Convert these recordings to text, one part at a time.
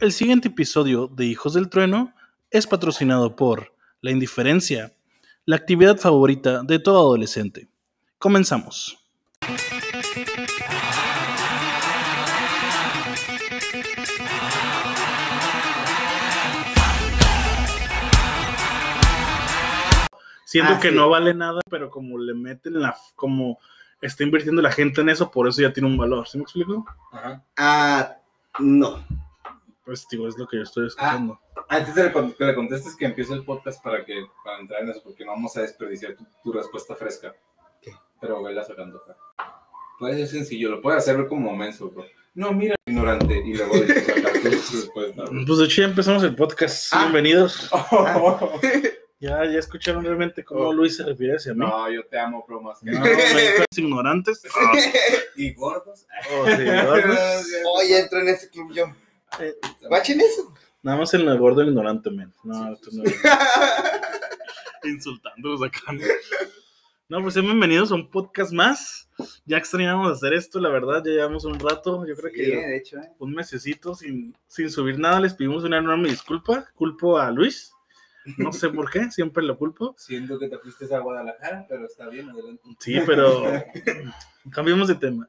El siguiente episodio de Hijos del Trueno es patrocinado por la indiferencia, la actividad favorita de todo adolescente. Comenzamos. Siento Ah, que sí. no vale nada, pero como le meten la, como está invirtiendo la gente en eso, por eso ya tiene un valor. ¿Sí me explico? Ajá. Ah, no. Pues digo, es lo que yo estoy escuchando. Antes de que le contestes que empiece el podcast para que para entrar en eso, porque no vamos a desperdiciar tu, tu respuesta fresca. ¿Qué? Pero vela sacando acá. Puede ser sencillo, lo puede hacer como menso, bro. No, mira, ignorante, y luego sacar tu respuesta. bro. Pues de hecho ya empezamos el podcast. Ah. Bienvenidos. Oh, Ya, ya escucharon realmente cómo Luis se refiere hacia mí. no, yo te amo, bro, más que No, me ignorantes. Ah, Y gordos. oh, sí, gordos. Oye, entro en ese club yo. Guachen eso. Nada más en el gordo ignorante, men. No, tú no. Insultándolos acá. ¿no? No, pues sean bienvenidos a un podcast más. Ya extrañamos hacer esto, la verdad. Ya llevamos un rato. Yo creo Sí, que de hecho, ¿eh? un mesecito sin, sin subir nada. Les pedimos una enorme disculpa. Culpo a Luis. No sé por qué, siempre lo culpo. Siento que te fuiste a Guadalajara, pero está bien, adelante. Sí, pero cambiemos de tema.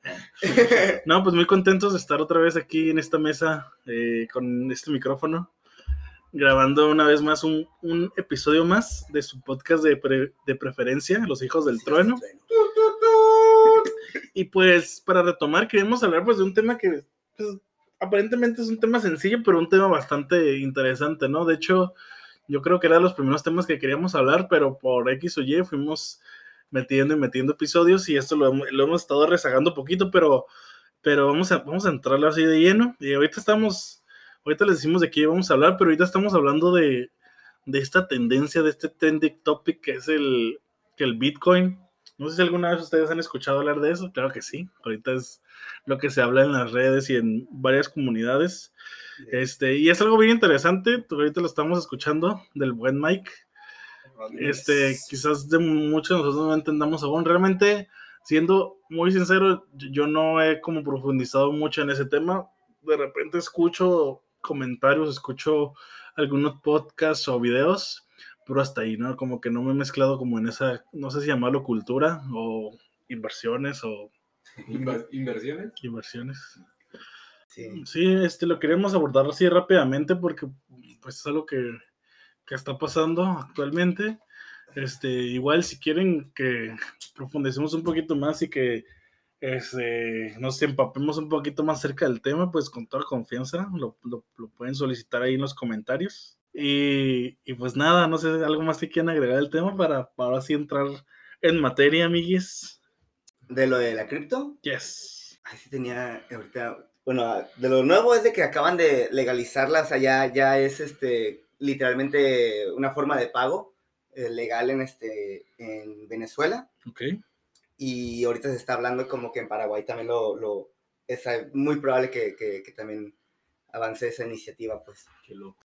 No, pues muy contentos de estar otra vez aquí en esta mesa eh, con este micrófono, grabando una vez más un, un episodio más de su podcast de, pre- de preferencia, Los Hijos del Trueno. Y pues para retomar, queremos hablar pues de un tema que pues, aparentemente es un tema sencillo, pero un tema bastante interesante, ¿no? De hecho, yo creo que era de los primeros temas que queríamos hablar, pero por X o Y fuimos metiendo y metiendo episodios y esto lo, lo hemos estado rezagando poquito, pero, pero vamos, a, vamos a entrarle así de lleno. Y ahorita estamos, ahorita les decimos de qué vamos a hablar, pero ahorita estamos hablando de, de esta tendencia, de este trending topic que es el, que el Bitcoin. No sé si alguna vez ustedes han escuchado hablar de eso, claro que sí. Ahorita es lo que se habla en las redes y en varias comunidades. Este, y es algo bien interesante, ahorita lo estamos escuchando del buen Mike. Este, quizás de muchos de nosotros no entendamos aún. Realmente, siendo muy sincero, yo- no he como profundizado mucho en ese tema. De repente escucho comentarios, escucho algunos podcasts o videos, pero hasta ahí, ¿no? Como que no me he mezclado como en esa, no sé si llamarlo cultura o inversiones o ¿Inversiones? inversiones. Sí. Sí, este, lo queremos abordar así rápidamente porque pues es algo que, que está pasando actualmente. Este, igual si quieren que profundicemos un poquito más y que este, nos empapemos un poquito más cerca del tema, pues con toda confianza lo, lo- lo pueden solicitar ahí en los comentarios. Y, y pues nada, no sé, algo más que quieran agregar al tema para, para ahora sí entrar en materia, amiguis. De lo de la cripto, Yes. Ay, sí tenía ahorita. Bueno, de lo nuevo es de que acaban de legalizarlas allá, ya es este literalmente una forma de pago eh, legal en este en Venezuela. Ok. Y ahorita se está hablando como que en Paraguay también lo, lo es muy probable que, que- que también avance esa iniciativa, pues. Qué loco.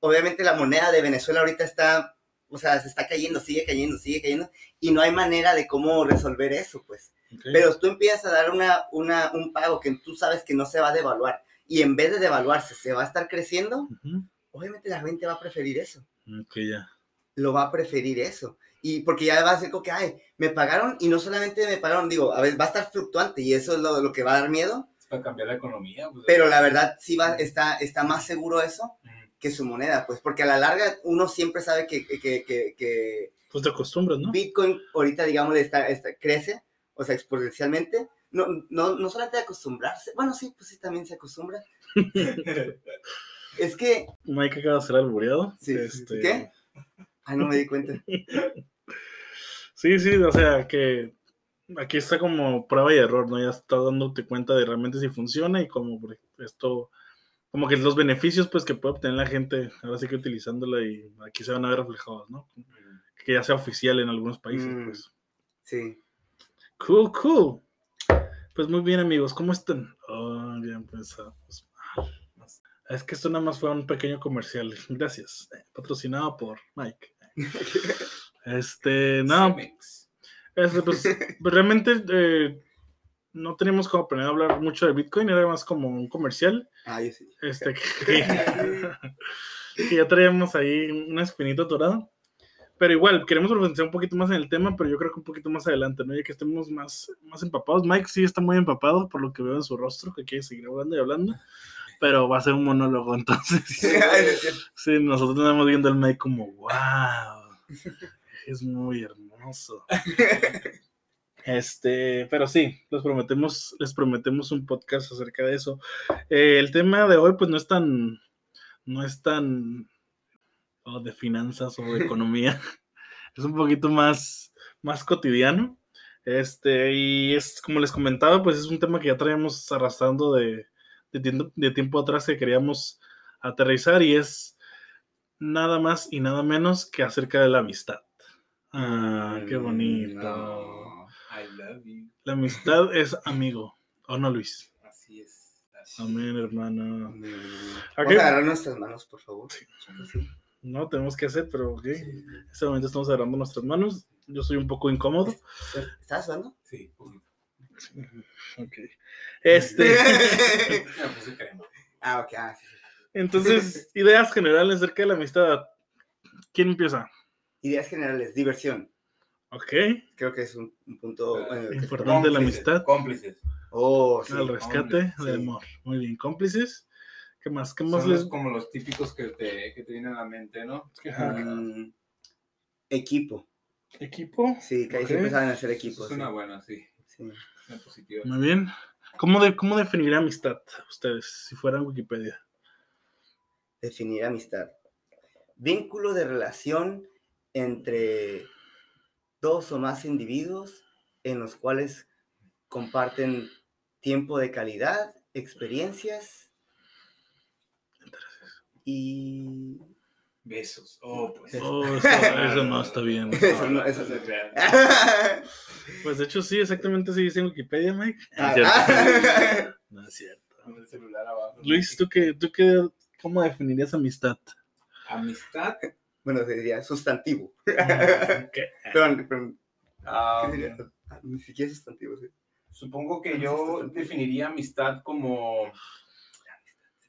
Obviamente la moneda de Venezuela ahorita está, o sea, se está cayendo, sigue cayendo, sigue cayendo, y no hay manera de cómo resolver eso, pues. Ok. Pero tú empiezas a dar una, una, un pago que tú sabes que no se va a devaluar, y en vez de devaluarse se va a estar creciendo, Ujú. obviamente la gente va a preferir eso Ok, ya. lo va a preferir eso. Y porque ya va a ser como que, ay, me pagaron y no solamente me pagaron, digo, a ver, va a estar fluctuante y eso es lo, lo que va a dar miedo, Es para cambiar la economía. pues. pero la verdad sí va, está, está más seguro eso Ujú. Que su moneda, pues porque a la larga uno siempre sabe que, que, que, que- Pues te acostumbras, ¿no? Bitcoin ahorita, digamos, está, está- crece, o sea, exponencialmente. No, no, no solamente acostumbrarse, bueno, sí, pues sí, también se acostumbra. Es que, Mike acaba de ser albureado. Sí, Este, ¿qué? ay, no me di cuenta. Sí, sí, o sea que aquí está como prueba y error, ¿no? Ya está dándote cuenta de realmente si funciona y como esto, como que los beneficios pues que puede obtener la gente, ahora sí que utilizándola y aquí se van a ver reflejados, ¿no? Que ya sea oficial en algunos países, Mm. pues. Sí. Cool, cool. Pues muy bien, amigos, ¿cómo están? Oh, ya empezamos. Es que esto nada más fue un pequeño comercial. Gracias. Eh, Patrocinado por Mike. Este, no. Este, pues, realmente, eh, no teníamos como planeado hablar mucho de Bitcoin, era más como un comercial. Ah, yo sí. Este, que, que ya traíamos ahí una espinita atorada. Pero igual, queremos profundizar un poquito más en el tema, pero yo creo que un poquito más adelante, ¿no? Ya que estemos más, más empapados. Mike sí está muy empapado por lo que veo en su rostro, que quiere seguir hablando y hablando, pero va a ser un monólogo, entonces. Sí, nosotros estamos viendo al Mike como, wow, es muy hermoso. Este, pero sí, les prometemos, les prometemos un podcast acerca de eso. Eh, el tema de hoy, pues no es tan, no es tan oh, de finanzas o de economía. es un poquito más, más cotidiano. Este, y es como les comentaba, pues es un tema que ya traíamos arrastrando de, de, tiempo, de tiempo atrás que queríamos aterrizar y es nada más y nada menos que acerca de la amistad. Ah, qué bonito. No, I love you. La amistad es amigo. ¿O no, Luis? Así es. Así Amén, hermano. Mm. ¿A Vamos qué? a agarrar nuestras manos, por favor. Sí. No, tenemos que hacer, pero ok. En este momento estamos agarrando nuestras manos. Yo soy un poco incómodo. ¿Estás sudando? Sí, poquito. Ok. Este. Crema. Ah, ok. Ah. Entonces, ideas generales acerca de la amistad. ¿Quién empieza? Ideas generales, diversión. Ok. Creo que es un, un punto. que- Importante la Cómplices, amistad. Cómplices. Oh, sí. Al rescate sí. de amor. Muy bien. Cómplices. ¿Qué más? ¿Qué más Son les.? los- como los típicos que te, que te vienen a la mente, ¿no? Mm, equipo. Equipo. Sí, que ahí siempre saben hacer Eso equipos. es una buena, sí. sí. Una positiva. Muy bien. ¿Cómo, de, ¿Cómo definir amistad ustedes si fueran Wikipedia? Definir amistad. Vínculo de relación entre dos o más individuos en los cuales comparten tiempo de calidad, experiencias y... Besos. Oh, pues. Oh, eso, eso no está bien. Eso no- eso es real. Pues de hecho sí, exactamente sí dice en Wikipedia, Mike. Ah, Es cierto. ah. No es cierto. Con el celular abajo. Luis, ¿tú qué, tú qué, cómo definirías amistad? Amistad. Bueno, se diría sustantivo. ¿Qué? Perdón, perdón, ah, ¿qué sería? Ah, Ni siquiera sustantivo, sí. Supongo que yo definiría amistad como.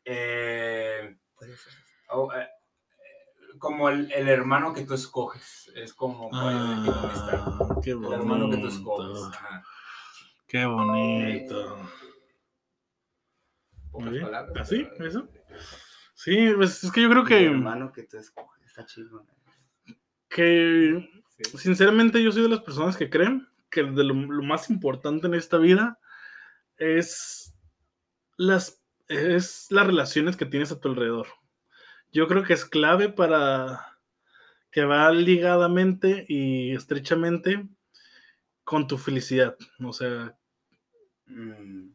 eh, oh, eh, eh, como el, el hermano que tú escoges. Es como. defino amistad. Ah, qué El hermano que tú bonito. escoges. Ajá. Qué bonito. Palabras, ¿Así? pero- ¿Eso? Sí, pues es que yo creo que, hermano que tú escoges, está chido. que Sí. sinceramente yo soy de las personas que creen que de lo, lo más importante en esta vida es las, es las relaciones que tienes a tu alrededor. Yo creo que es clave para que va ligadamente y estrechamente con tu felicidad. O sea, Mm,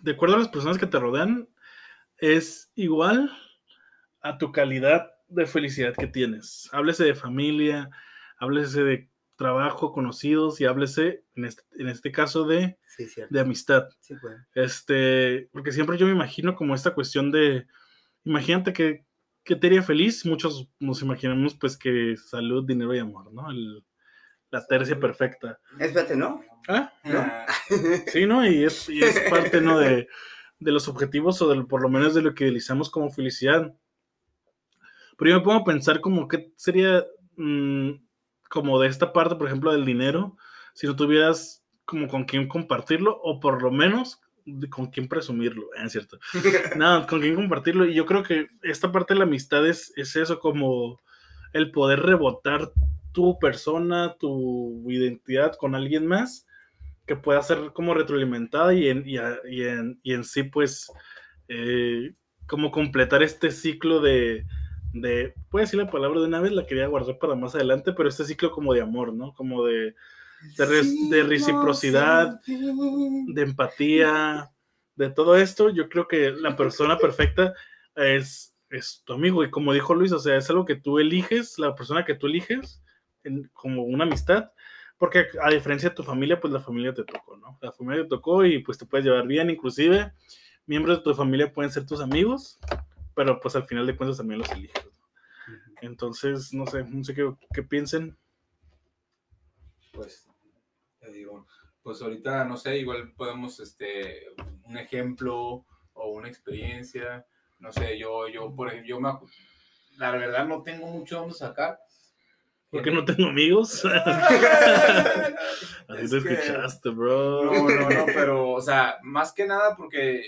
de acuerdo a las personas que te rodean, es igual a tu calidad de felicidad que tienes. Háblese de familia, háblese de trabajo, conocidos y háblese, en este, en este caso, de, sí, de amistad. Sí, pues. Este, porque siempre yo me imagino como esta cuestión de, imagínate que, que te haría feliz, muchos nos imaginamos pues que salud, dinero y amor, ¿no? El- la tercia perfecta. Espérate, ¿no? ¿Ah? Ah, Sí, ¿no? Y es, y es parte, ¿no? De, de los objetivos o del, por lo menos de lo que utilizamos como felicidad. Pero yo me pongo a pensar como qué sería mm, como de esta parte, por ejemplo, del dinero, si no tuvieras como con quién compartirlo o por lo menos con quién presumirlo, ¿eh? ¿es cierto? Nada, con quién compartirlo. Y yo creo que esta parte de la amistad es, es eso, como el poder rebotar tu persona, tu identidad con alguien más que pueda ser como retroalimentada y en, y, a- y en, y en sí, pues, eh, como completar este ciclo de, de, a decir la palabra de una vez, la quería guardar para más adelante, pero este ciclo como de amor, ¿no? Como de, de, reciprocidad, de empatía, de todo esto, yo creo que la persona perfecta es, es tu amigo. Y como dijo Luis, o sea, es algo que tú eliges, la persona que tú eliges, en- como una amistad, porque a diferencia de tu familia, pues la familia te tocó, ¿no? La familia te tocó y pues te puedes llevar bien, inclusive miembros de tu familia pueden ser tus amigos, pero pues al final de cuentas también los eliges. ¿no? Entonces, no sé, no sé qué, qué piensen. pues, te digo, pues ahorita, no sé, igual podemos, este, un ejemplo o una experiencia, no sé, yo, yo, por ejemplo, yo me, acu- la verdad no tengo mucho donde sacar. Porque no tengo amigos. Así Es te que- escuchaste, bro. No, no, no, pero, o sea, más que nada porque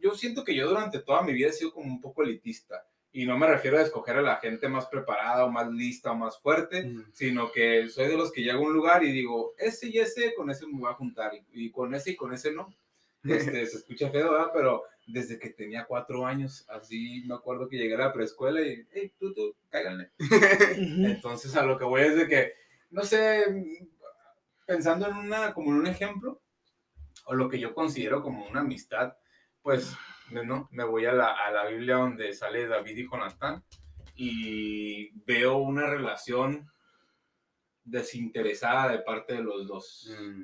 yo, siento que yo durante toda mi vida he sido como un poco elitista. Y no me refiero a escoger a la gente más preparada o más lista o más fuerte, Mm. sino que soy de los que llego a un lugar y digo, ese y ese, con ese me voy a juntar, y, y con ese y con ese no. Este, se escucha feo, ¿verdad? Pero desde que tenía cuatro años, así me acuerdo que llegué a la preescuela y, hey, tú, tú, cáiganle. Entonces, a lo que voy es de que, no sé, pensando en una, como en un ejemplo, o lo que yo considero como una amistad, pues, ¿no? Me voy a la, a la Biblia donde sale David y Jonatán y veo una relación desinteresada de parte de los dos. Mm.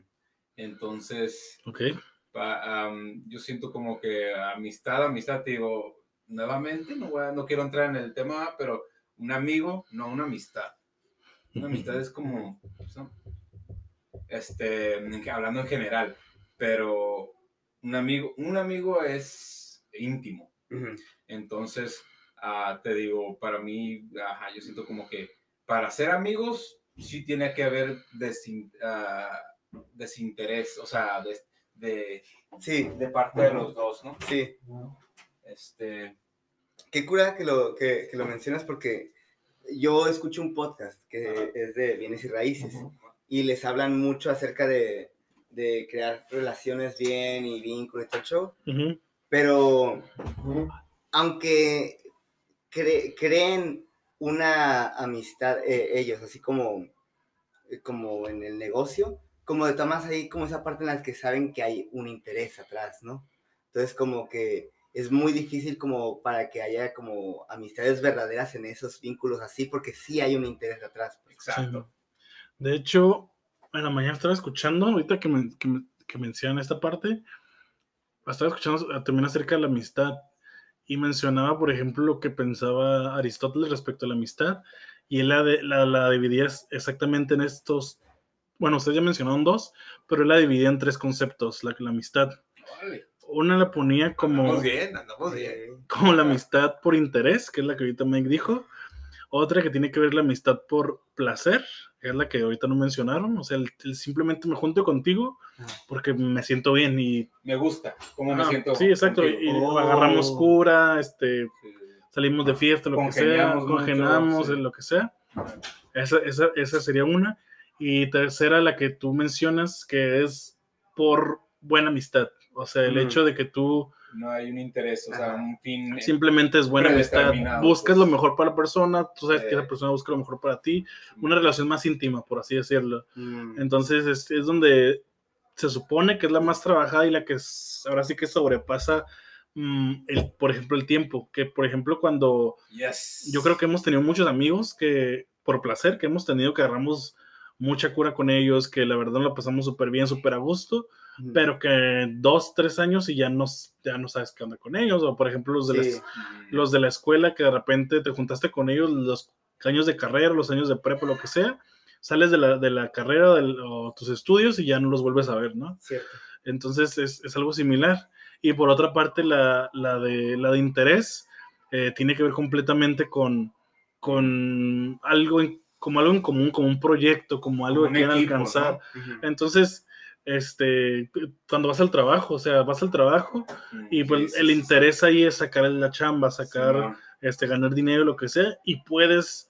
Entonces, Ok. pa- yo siento como que amistad, amistad, te digo, nuevamente, no, voy a- no quiero entrar en el tema, pero un amigo, no una amistad. Una amistad es como, ¿no? este, hablando en general, pero un amigo, un amigo es íntimo. Entonces, ah, te digo, para mí, ajá, yo siento como que para ser amigos sí tiene que haber desin- ah, desinterés, o sea, de, de, Sí, de parte de los dos, ¿no? sí. Este, Qué cura que lo, que, que lo mencionas porque yo escucho un podcast que es de bienes y raíces y les hablan mucho acerca de, de crear relaciones bien y vínculos y todo el show. Pero aunque cre- creen una amistad eh, ellos, así como, eh, como en el negocio, como de todas ahí como esa parte en la que saben que hay un interés atrás, ¿no? Entonces como que es muy difícil como para que haya como amistades verdaderas en esos vínculos así, porque sí hay un interés atrás. exacto. De hecho, en la mañana estaba escuchando, ahorita que, men- que, que mencionan esta parte, estaba escuchando también acerca de la amistad y mencionaba, por ejemplo, lo que pensaba Aristóteles respecto a la amistad y él la, de- la, la dividía exactamente en estos, bueno, ustedes ya mencionaron dos, pero él la dividía en tres conceptos, la, la amistad. Una la ponía como Andamos bien, andamos bien. Como la amistad por interés, que es la que ahorita Mike dijo. Otra que tiene que ver la amistad por placer, que es la que ahorita no mencionaron. O sea, el, el simplemente me junto contigo Ajá. porque me siento bien y... Me gusta, cómo me Ah, siento. sí, exacto. contigo. Y Oh. agarramos cura, este, salimos de fiesta, lo que sea, congenamos, sí. lo que sea. Esa, esa, esa sería una. Y tercera, la que tú mencionas, que es por buena amistad. O sea, el Mm. hecho de que tú No hay un interés, o sea, un fin. simplemente es buena amistad. Buscas pues. lo mejor para la persona, tú sabes que esa persona busca lo mejor para ti. Una relación más íntima, por así decirlo. mm, Entonces es, es donde se supone que es la más trabajada y la que es- ahora sí que sobrepasa, mm, el, por ejemplo, el tiempo. Que, por ejemplo, cuando Yes. yo creo que hemos tenido muchos amigos que, por placer, que hemos tenido que agarramos mucha cura con ellos, que la verdad lo pasamos súper bien, súper a gusto, mm. pero que dos, tres años y ya no, ya no sabes qué onda con ellos. O, por ejemplo, los de Sí. las los de la escuela que de repente te juntaste con ellos los años de carrera, los años de prepa, lo que sea, sales de la, de la carrera del- o tus estudios y ya no los vuelves a ver, ¿no? Cierto. Entonces es, es algo similar. Y por otra parte, la, la de, la de interés eh, tiene que ver completamente con, con algo en- como algo en común, como un proyecto, como algo Como que quieran equipo, alcanzar. ¿no? Ujú. Entonces, este, cuando vas al trabajo, o sea, vas al trabajo y pues Sí, sí, el sí, interés ahí es sacar la chamba, sí. sacar, Simón. este, ganar dinero, lo que sea, y puedes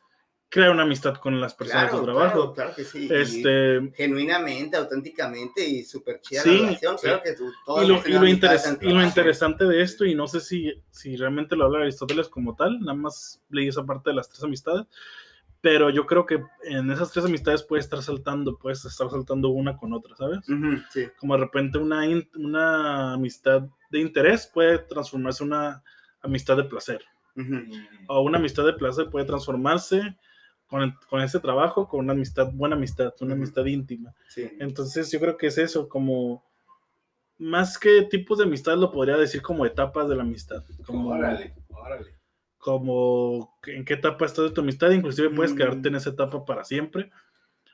crear una amistad con las personas Claro, de trabajo. Claro, claro que sí. y Este, genuinamente, auténticamente y súper chida Sí, la relación. sí. Claro que tú, y lo, y lo interes- y lo interesante de esto, y no sé si, si realmente lo habla Aristóteles como tal, nada más leí esa parte de las tres amistades, pero yo creo que en esas tres amistades puedes estar saltando, puedes estar saltando una con otra, ¿sabes? Sí. Como de repente una, una amistad de interés puede transformarse en una amistad de placer. Mm. o una amistad de placer puede transformarse con, con ese trabajo, con una amistad, buena amistad, una amistad íntima. Sí. Entonces yo creo que es eso, como más que tipos de amistad lo podría decir como etapas de la amistad, como, Órale, órale. Como en qué etapa estás de tu amistad, inclusive puedes Mm. quedarte en esa etapa para siempre.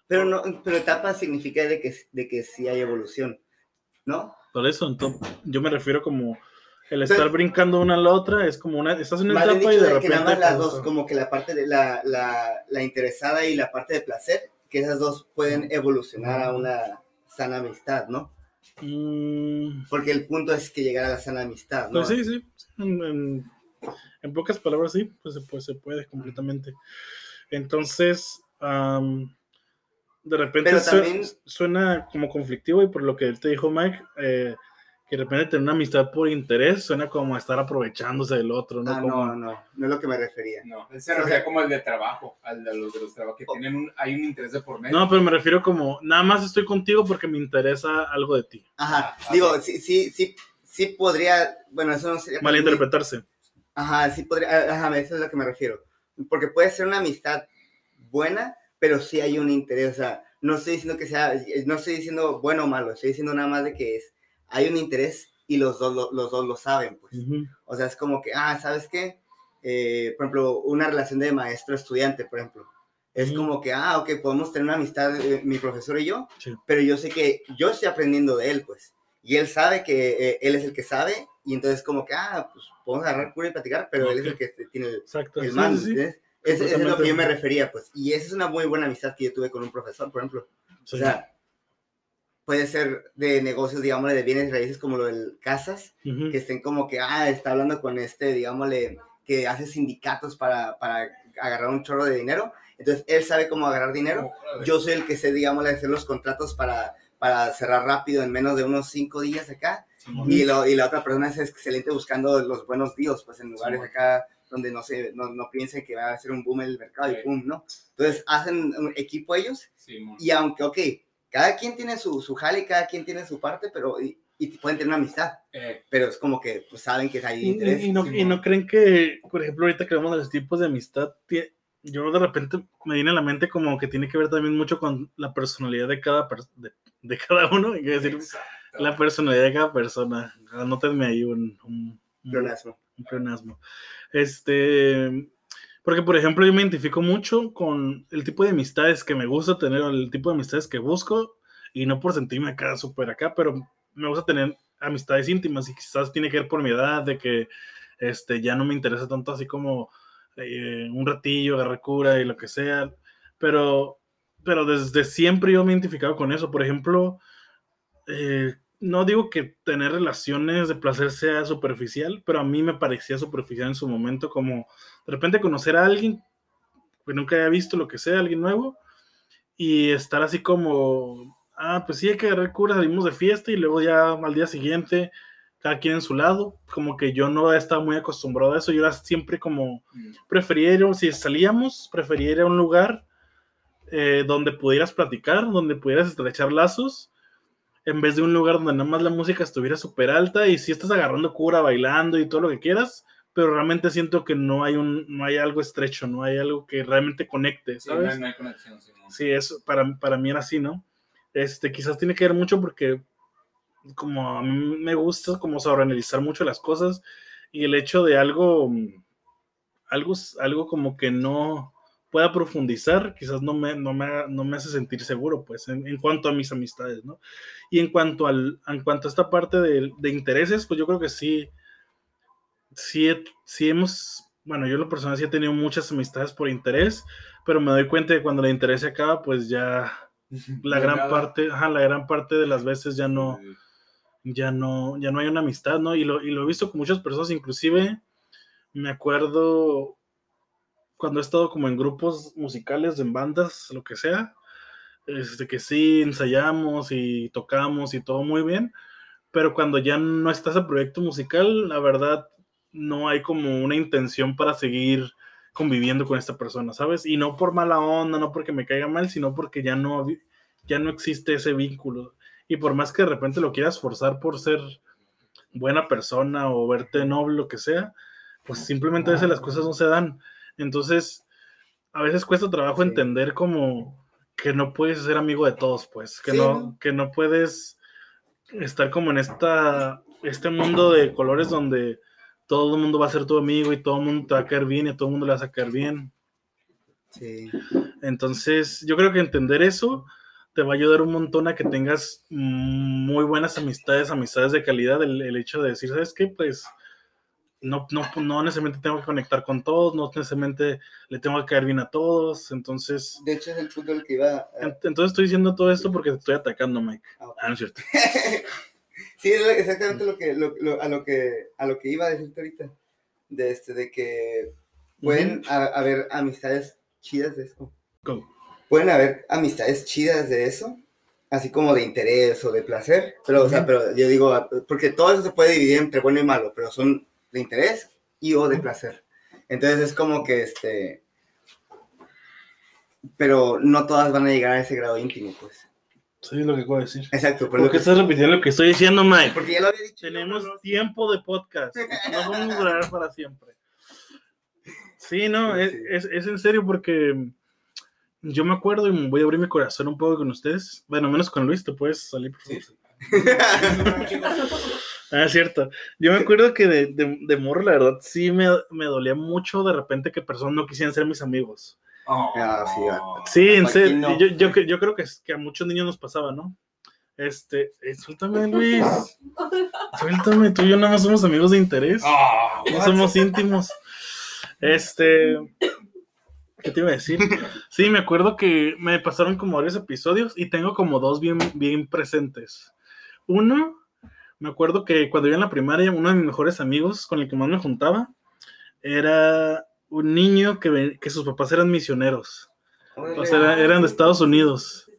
Pero, no, pero etapa significa de que, de que sí hay evolución, ¿no? Por eso, entonces, yo me refiero como el estar brincando una a la otra, es como una, estás en una etapa y dicho de de que repente... nada más las pues, dos, como que la parte de la, la, la interesada y la parte de placer, que esas dos pueden evolucionar a una sana amistad, ¿no? mm, Porque el punto es que llegar a la sana amistad, ¿no? Pues sí, sí. En, en- en pocas palabras, sí, pues se puede, se puede completamente. Entonces, am, de repente Pero su- también- suena como conflictivo y por lo que él te dijo Mike, eh, que de repente tener una amistad por interés suena como estar aprovechándose del otro, ¿no? Ah, Como- no, no, no es lo que me refería. No, se refería como el de trabajo, al de los de los trabajos que tienen un, hay un interés de por medio. No, pero me refiero como, nada más estoy contigo porque me interesa algo de ti. Ajá, Ah, digo, sí, sí, sí, sí podría, bueno, eso no sería... Malinterpretarse. Ajá, sí podría, ajá, eso es a lo que me refiero. Porque puede ser una amistad buena, pero sí hay un interés, o sea, no estoy diciendo que sea, no estoy diciendo bueno o malo, estoy diciendo nada más de que es, hay un interés y los dos, lo- los dos lo saben, pues. O sea, es como que, ah, ¿sabes qué? Eh, por ejemplo, una relación de maestro-estudiante, por ejemplo. Es como que, ah, ok, podemos tener una amistad, eh, mi profesor y yo, Sí. pero yo sé que yo estoy aprendiendo de él, pues. Y él sabe que eh, él es el que sabe, y entonces como que, ah, pues podemos agarrar cura y platicar, pero él es el que tiene el, Exacto. el sí, mando, sí, sí. Ese- Eso es lo que yo me refería, pues. Y esa es una muy buena amistad que yo tuve con un profesor, por ejemplo. Sí. O sea, puede ser de negocios, digámosle, de bienes raíces como lo del casas, Ujú. que estén como que, ah, está hablando con este, digámosle, que hace sindicatos para, para agarrar un chorro de dinero. Entonces, él sabe cómo agarrar dinero. Yo soy el que sé, digámosle, hacer los contratos para, para cerrar rápido en menos de unos cinco días acá. Y, lo, y la otra persona es excelente buscando los buenos días, pues en lugares Simón. acá donde no, se, no, no piensen que va a ser un boom el mercado Sí. y boom, ¿no? Entonces, hacen un equipo ellos Simón. y aunque, ok, cada quien tiene su, su jale, cada quien tiene su parte, pero y, y pueden tener una amistad, Eh, pero es como que pues, saben que hay interés. y- y no, sí, y no creen que, por ejemplo, ahorita que de los tipos de amistad, yo de repente me viene a la mente como que tiene que ver también mucho con la personalidad de cada, de, de cada uno, y decir, exacto. La personalidad de cada persona. Anótenme ahí un, un, un- Pleonasmo. un pleonasmo. Este, porque por ejemplo yo me identifico mucho con el tipo de amistades que me gusta tener, el tipo de amistades que busco, y no por sentirme acá súper acá, pero me gusta tener amistades íntimas y quizás tiene que ver por mi edad, de que este, ya no me interesa tanto así como eh, un ratillo, agarrar cura y lo que sea, pero, pero desde siempre yo me he identificado con eso. Por ejemplo, eh, no digo que tener relaciones de placer sea superficial, pero a mí me parecía superficial en su momento, como de repente conocer a alguien que nunca había visto lo que sea, alguien nuevo, y estar así como, ah, pues sí, hay que agarrar cura, salimos de fiesta y luego ya al día siguiente, cada quien en su lado, como que yo no estaba muy acostumbrado a eso, yo era siempre como, Mm, prefería ir, si salíamos, prefería ir a un lugar eh, donde pudieras platicar, donde pudieras estrechar lazos, en vez de un lugar donde nada más la música estuviera súper alta y si estás agarrando cura, bailando y todo lo que quieras, pero realmente siento que no hay, un, no hay algo estrecho, no hay algo que realmente conecte, sí, no, ¿sabes? hay- no hay conexión. Sí, eso para, para mí era así, ¿no? Este, quizás tiene que ver mucho porque como a mí me gusta como sobreanalizar mucho las cosas y el hecho de algo, algo, algo como que no pueda profundizar, quizás no me, no me, no me hace sentir seguro, pues, en, en cuanto a mis amistades, ¿no? Y en cuanto, al, en cuanto a esta parte de, de intereses, pues yo creo que sí, sí, sí hemos, bueno, yo en lo personal sí he tenido muchas amistades por interés, pero me doy cuenta de que cuando el interés se acaba, pues ya la No, gran nada. parte, ajá, la gran parte de las veces ya no, ya no, ya no hay una amistad, ¿no? Y lo, y lo he visto con muchas personas, inclusive me acuerdo cuando he estado como en grupos musicales, en bandas, lo que sea, este, que sí ensayamos y tocamos y todo muy bien, pero cuando ya no está ese proyecto musical, la verdad no hay como una intención para seguir conviviendo con esta persona, ¿sabes? Y no por mala onda, no porque me caiga mal, sino porque ya no, ya no existe ese vínculo. Y por más que de repente lo quieras forzar por ser buena persona o verte noble, lo que sea, pues simplemente a veces las cosas no se dan. Entonces, a veces cuesta trabajo Sí. entender como que no puedes ser amigo de todos, pues, que Sí, no, ¿no? que no puedes estar como en esta, este mundo de colores donde todo el mundo va a ser tu amigo y todo el mundo te va a caer bien y a todo el mundo le vas a caer bien. Sí. Entonces, yo creo que entender eso te va a ayudar un montón a que tengas muy buenas amistades, amistades de calidad, el, el hecho de decir, ¿sabes qué? Pues no, no, no necesariamente tengo que conectar con todos, no necesariamente le tengo que caer bien a todos, entonces... De hecho, es el punto del que iba... A... Entonces estoy diciendo todo esto porque te estoy atacando, Mike. Ah, okay. ah no es cierto. sí, es exactamente lo que, lo, lo, a, lo que, a lo que iba a decirte ahorita, de, este, de que pueden uh -huh. haber amistades chidas de eso. ¿Cómo? Pueden haber amistades chidas de eso, así como de interés o de placer, pero, uh -huh. o sea, pero yo digo, porque todo eso se puede dividir entre bueno y malo, pero son de interés y o de placer. Entonces es como que este, pero no todas van a llegar a ese grado íntimo, pues. Sí, es lo que puedo decir. Exacto. ¿Por, ¿Por qué estás repitiendo lo que estoy diciendo, Mike? Porque ya lo había dicho. Tenemos no, tiempo de podcast. No vamos a durar para siempre. Sí, no, sí. Es, es, es, en serio porque yo me acuerdo y voy a abrir mi corazón un poco con ustedes. Bueno, menos con Luis, te puedes salir, por favor. Sí. Ah, es cierto. Yo me acuerdo que de, de, de morro, la verdad, sí me, me, dolía mucho de repente que personas no quisieran ser mis amigos. Oh, ah, sí, sí, en serio. No. Yo, yo, yo, creo que, que, a muchos niños nos pasaba, ¿no? Este, eh, suéltame, Luis. Suéltame, tú y yo nada más somos amigos de interés. Oh, no somos íntimos. Este. ¿Qué te iba a decir? Sí, me acuerdo que me pasaron como varios episodios y tengo como dos bien, bien presentes. Uno, me acuerdo que cuando iba en la primaria, uno de mis mejores amigos con el que más me juntaba era un niño que, sus papás eran misioneros. O sea, eran de Estados Unidos.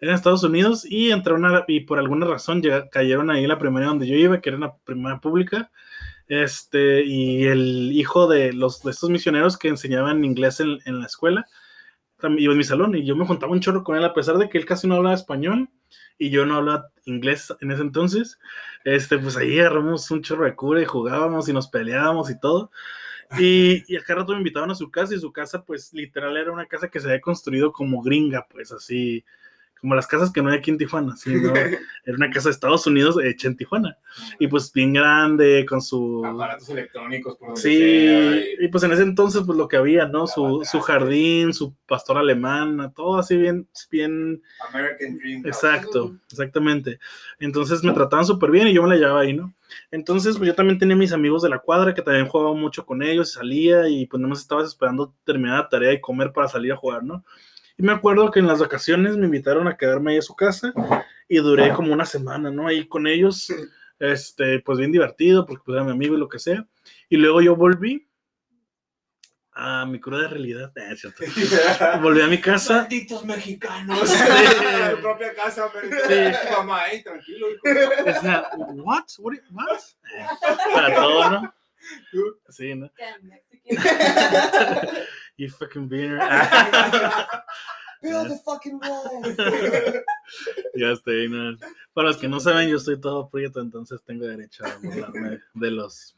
Eran Estados Unidos y entraron a, y por alguna razón cayeron ahí en la primaria donde yo iba, que era una primaria pública. Este, y el hijo de, los, de estos misioneros que enseñaban inglés en, en la escuela iba en mi salón y yo me juntaba un chorro con él a pesar de que él casi no hablaba español y yo no hablaba inglés en ese entonces, este, pues ahí agarramos un chorro de cura y jugábamos y nos peleábamos y todo. Y, y acá rato me invitaban a su casa y su casa pues literal era una casa que se había construido como gringa, pues así, como las casas que no hay aquí en Tijuana, ¿sí? ¿no? Era una casa de Estados Unidos hecha en Tijuana. Y pues bien grande, con su... Aparatos electrónicos. Por sí, sea, y... y... pues en ese entonces pues lo que había, ¿no? Su, su, jardín, su pastor alemán, todo así bien... bien... American Dream. Exacto, exactamente. Entonces me trataban súper bien y yo me la llevaba ahí, ¿no? Entonces, pues yo también tenía mis amigos de la cuadra que también jugaba mucho con ellos, salía y pues nomás estaba esperando terminar la tarea y comer para salir a jugar, ¿no? Y me acuerdo que en las vacaciones me invitaron a quedarme ahí a su casa y duré como una semana, ¿no? Ahí con ellos, este, pues bien divertido, porque pues era mi amigo y lo que sea. Y luego yo volví a mi cruda realidad. Eh, ¿cierto? volví a mi casa. Malditos mexicanos. Sí. mi propia casa, sí. mamá ahí, tranquilo. O sea, what? What? what? Para todo, ¿no? Sí, ¿no? you fucking beaner. Build the fucking wall. ya estoy, no. Para los que no saben, yo estoy todo prieto, entonces tengo derecho a burlarme de los,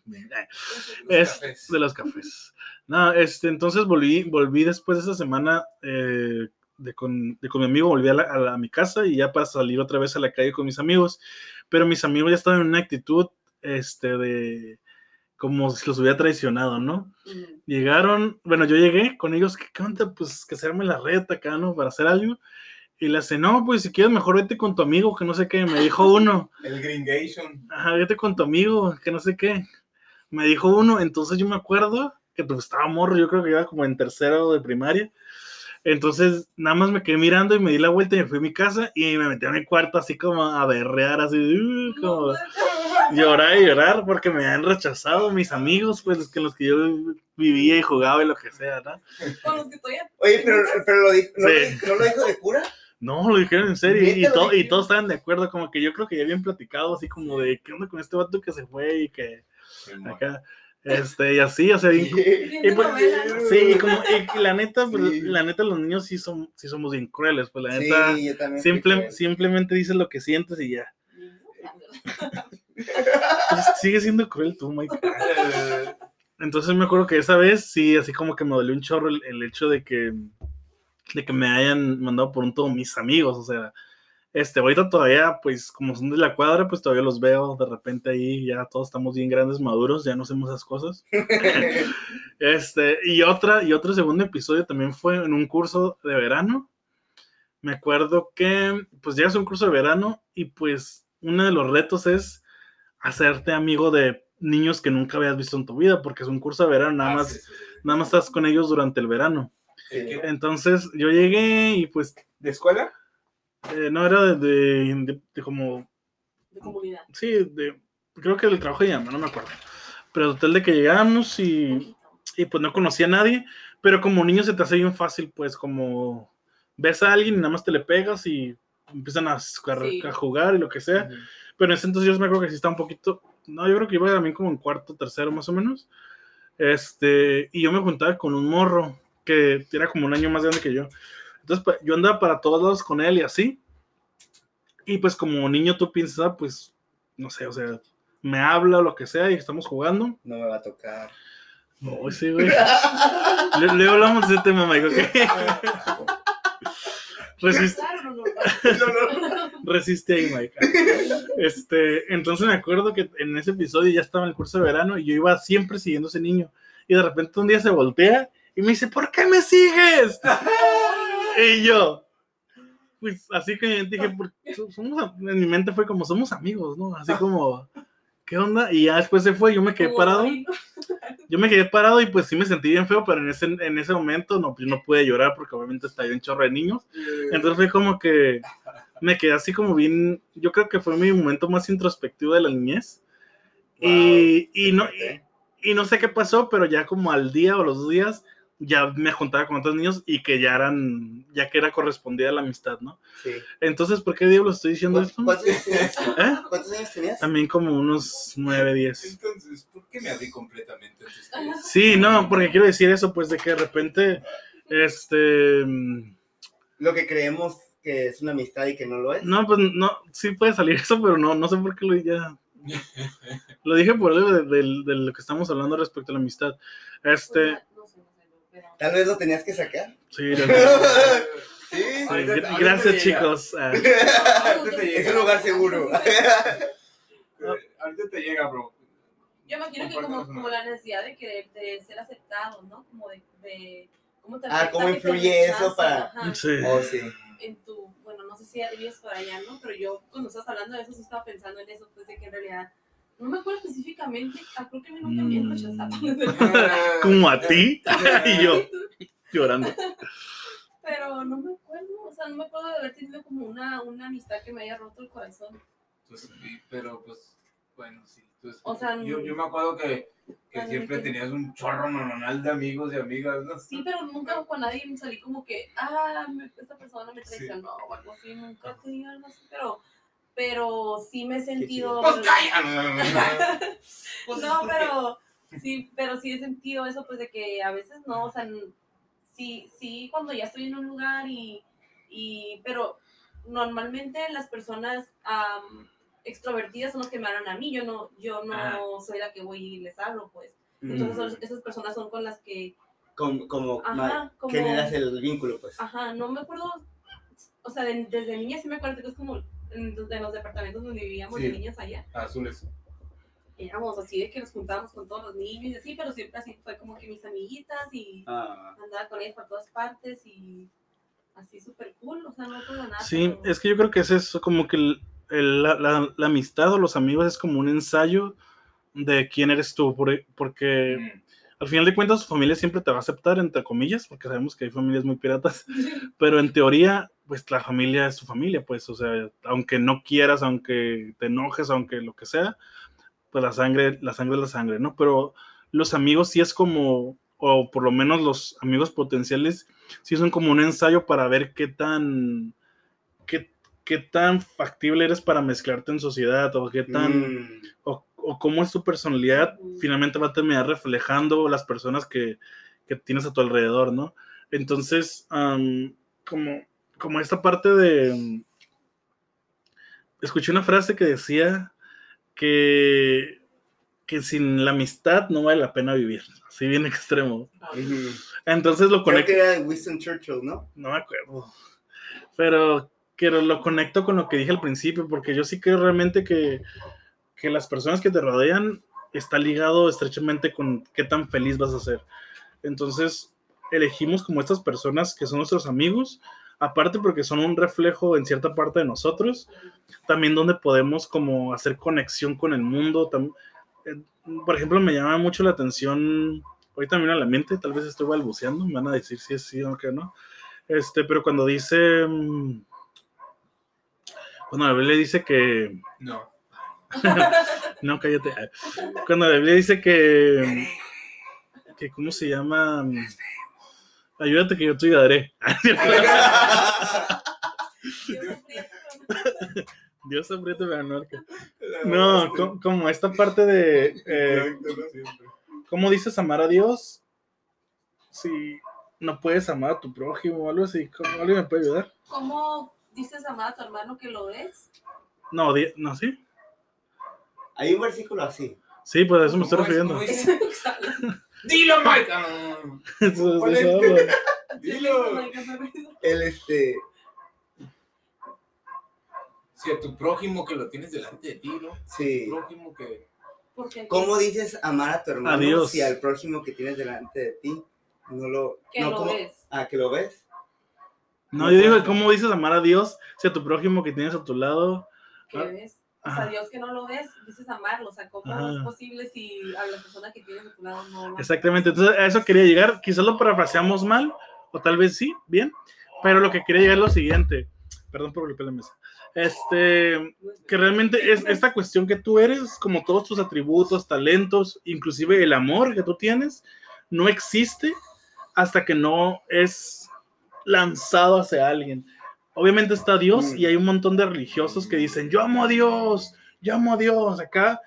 es, de los cafés. No, este, entonces volví, volví después de esa semana eh, de, con, de, con, mi amigo, volví a, la, a, la, a mi casa y ya para salir otra vez a la calle con mis amigos, pero mis amigos ya estaban en una actitud este, de como si los hubiera traicionado, ¿no? Mm. Llegaron, bueno, yo llegué con ellos, ¿qué onda? Pues que hacerme la reta acá, ¿no? Para hacer algo. Y le hace, no, pues si quieres mejor vete con tu amigo, que no sé qué, me dijo uno. El Gringation. Ajá, vete con tu amigo, que no sé qué. Me dijo uno, entonces yo me acuerdo que pues estaba morro, yo creo que iba como en tercero de primaria. Entonces, nada más me quedé mirando y me di la vuelta y me fui a mi casa y me metí a mi cuarto así como a berrear, así, uh, como llorar y llorar porque me han rechazado mis amigos, pues, los que los que yo vivía y jugaba y lo que sea, ¿no? Oye, pero, pero lo dijo, ¿no, sí. ¿no lo dijo de cura? No, lo dijeron en serio y, to y, todos estaban de acuerdo, como que yo creo que ya habían platicado así como de qué onda con este vato que se fue y que acá. Este, y así, o sea, y, y pues, sí, como, y la neta, pues, sí. la neta, los niños sí, son, sí somos bien crueles, pues la neta, sí, simple, simplemente dices lo que sientes y ya. pues, sigue siendo cruel tú, Mike. Entonces me acuerdo que esa vez sí, así como que me dolió un chorro el, el hecho de que, de que me hayan mandado por un todo mis amigos, o sea, Este, ahorita todavía, pues, como son de la cuadra, pues todavía los veo de repente ahí, ya todos estamos bien grandes, maduros, ya no hacemos esas cosas. Este, y otra, y otro segundo episodio también fue en un curso de verano. Me acuerdo que, pues, llegas a un curso de verano y, pues, uno de los retos es hacerte amigo de niños que nunca habías visto en tu vida, porque es un curso de verano, nada Ah, más, sí, sí, sí. nada más estás con ellos durante el verano. Entonces, yo llegué y, pues, ¿De escuela? eh, no era de, de- de- de como de comunidad. Sí, de, creo que del trabajo de llama, no me acuerdo. Pero el hotel de que llegamos y, y pues no conocía a nadie, pero como niño se te hace bien fácil, pues como ves a alguien y nada más te le pegas y empiezan a, jugar- Sí. a jugar y lo que sea. Pero en ese entonces yo me acuerdo que sí estaba un poquito, no, yo creo que iba también como en cuarto, tercero más o menos. Este, y yo me juntaba con un morro que era como un año más grande que yo. Entonces pues, yo andaba para todos lados con él y así. Y pues como niño tú piensas, ah, pues, no sé, o sea, me habla o lo que sea y estamos jugando. No me va a tocar. No, sí, güey. Le- Luego hablamos de ese tema, Mike, ¿ok? Resist- Claro, no, no. resiste ahí, Mike. Este, entonces me acuerdo que en ese episodio ya estaba en el curso de verano y yo iba siempre siguiendo a ese niño. Y de repente un día se voltea y me dice, ¿por qué me sigues? y yo, pues así que dije, "Por- somos, a-". en mi mente fue como, somos amigos, ¿no? Así como, ¿qué onda? Y ya después se fue, yo me quedé parado. Yo me quedé parado y pues sí me sentí bien feo, pero en ese, en ese momento no, no pude llorar porque obviamente estaba un chorro de niños. Entonces fue como que me quedé así como bien, yo creo que fue mi momento más introspectivo de la niñez. Y, y no, y, y no sé qué pasó, pero ya como al día o los dos días ya me juntaba con otros niños y que ya eran, ya que era correspondida a la amistad, ¿no? Sí. Entonces, ¿por qué diablos estoy diciendo esto? ¿Cuántos años tenías? ¿Eh? ¿Cuántos años tenías? También como unos 9, 10. Entonces, ¿por qué me abrí completamente? Sí, no, porque quiero decir eso, pues de que de repente, este... Lo que creemos que es una amistad y que no lo es. No, pues no, sí puede salir eso, pero no, no sé por qué lo ya. Lo dije por algo de, de- de lo que estamos hablando respecto a la amistad. Este, No sé, no sé, no, pero- Tal vez lo tenías que sacar. sí, lo- Sí. ahorita gracias chicos. Ah, Es un lugar seguro. Eh, Ahorita te llega, bro. Yo imagino que como, como la necesidad de querer de ser aceptado, ¿no? Como de, de cómo te Ah, ¿cómo influye eso para- sí. Oh, sí. en tu, bueno, no sé si vives por allá, ¿no? Pero yo cuando estás hablando de eso sí estaba pensando en eso, pues de que en realidad no me acuerdo específicamente, ah, creo que a mí nunca me han Mm. rechazado. Como a ti y yo llorando. Pero no me acuerdo, o sea, no me acuerdo de haber tenido como una, una amistad que me haya roto el corazón. Pues, sí, pero pues, bueno, sí. Entonces, O sea, yo, yo me acuerdo que, que siempre que- tenías un chorro normal de amigos y amigas, ¿no? Sí, pero nunca con nadie me salí como que, ah, me- esta persona me Sí. traicionó o algo así, nunca he tenido algo así, pero, pero sí me he sentido... Pues calla. Pues, No, ¿por qué? pero sí, pero sí he sentido eso, pues de que a veces no, o sea, sí, sí, cuando ya estoy en un lugar y, y pero normalmente las personas extrovertidas son las que me hablan a mí, yo no, yo no Ajá. soy la que voy y les hablo, pues. Mm. Entonces esas personas son con las que, Como, como, ajá, como, generas el vínculo, pues. ajá, no me acuerdo, o sea, de- desde niña sí me acuerdo que es como en, de los departamentos donde vivíamos de Sí. niñas allá. Azules. éramos así de que nos juntábamos con todos los niños y así, pero siempre así fue como que mis amiguitas y Ah, andaba con ellas por todas partes y así súper cool, o sea, no puedo nada. Sí, pero- es que yo creo que es eso, como que el- el- la, la- la amistad o los amigos es como un ensayo de quién eres tú, por- porque Mm. Al final de cuentas tu familia siempre te va a aceptar, entre comillas, porque sabemos que hay familias muy piratas, pero en teoría, pues la familia es tu familia, pues, o sea, aunque no quieras, aunque te enojes, aunque lo que sea, pues la sangre, la sangre es la sangre, ¿no? Pero los amigos sí es como, o por lo menos los amigos potenciales, sí son como un ensayo para ver qué tan, qué, qué tan factible eres para mezclarte en sociedad, o qué tan, mm, o, o cómo es tu personalidad, finalmente va a terminar reflejando las personas que, que tienes a tu alrededor, ¿no? Entonces, am, como, como esta parte de... Escuché una frase que decía que, que sin la amistad no vale la pena vivir, así bien extremo. Entonces lo Creo conecto, que era Winston Churchill, ¿no? no me acuerdo, pero que lo conecto con lo que dije al principio, porque yo sí creo realmente que, que las personas que te rodean está ligado estrechamente con qué tan feliz vas a ser. Entonces, elegimos como estas personas que son nuestros amigos, aparte porque son un reflejo en cierta parte de nosotros, también donde podemos como hacer conexión con el mundo. eh, Por ejemplo, me llama mucho la atención, ahorita viene a la mente, tal vez estoy balbuceando, me van a decir si es sí o que no, este, pero cuando dice, mm, cuando la Biblia dice que, No. no, cállate, cuando la Biblia dice que, que ¿cómo se llama? Ayúdate que yo te ayudaré. Dios aprieta me anorca. No, co- como esta parte de eh, ¿cómo dices amar a Dios? Si no puedes amar a tu prójimo o algo así, ¿cómo- ¿alguien me puede ayudar? ¿Cómo dices amar a tu hermano que lo ves? No, no, sí. Hay un versículo así. Sí, pues a eso me estoy refiriendo. Dilo, Mike. Ah, no, no, no. Eso- eso. Dilo. El este. Si a tu prójimo que lo tienes delante de ti, ¿no? Sí. Tu prójimo que. Porque ¿Cómo dices amar a tu hermano si al prójimo que tienes delante de ti no lo. que no, lo ¿cómo? ves. Ah, que lo ves. No, yo digo, ¿cómo dices amar a Dios si a tu prójimo que tienes a tu lado? que Ah, ves. Ajá. sea, Dios que no lo ves, dices amarlo. O sea, ¿cómo Ajá. es posible si a la persona que tienes a tu lado no Exactamente, entonces a eso quería llegar. Quizás lo parafraseamos mal, o tal vez sí, bien, pero lo que quería llegar es lo siguiente. Perdón por golpear la mesa. Este, que realmente es esta cuestión que tú eres, como todos tus atributos, talentos, inclusive el amor que tú tienes, no existe hasta que no es lanzado hacia alguien. Obviamente está Dios y hay un montón de religiosos que dicen, yo amo a Dios, yo amo a Dios acá,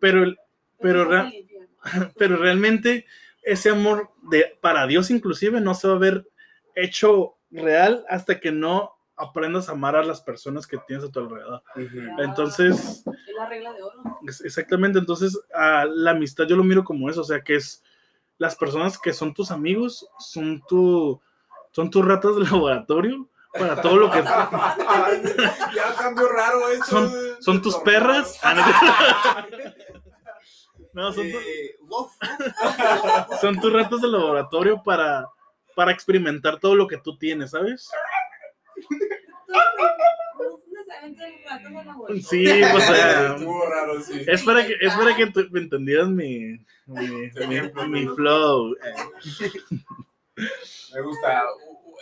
pero, el- pero, infierno. pero realmente ese amor de, para Dios inclusive no se va a ver hecho real hasta que no aprendas a amar a las personas que tienes a tu alrededor. Entonces, Es la regla de oro. exactamente, entonces a la amistad yo lo miro como eso, o sea, que es las personas que son tus amigos, son tu son tus ratas de laboratorio para todo lo que ya cambió raro eso. Son- son tus perras. Ah, no, son, tu- Eh, son tus ratas de laboratorio para para experimentar todo lo que tú tienes, ¿sabes? Sí, o sea, raro, sí. Es para que, es para que tú me entendieras mi, mi, mi- mi flow. Me gusta.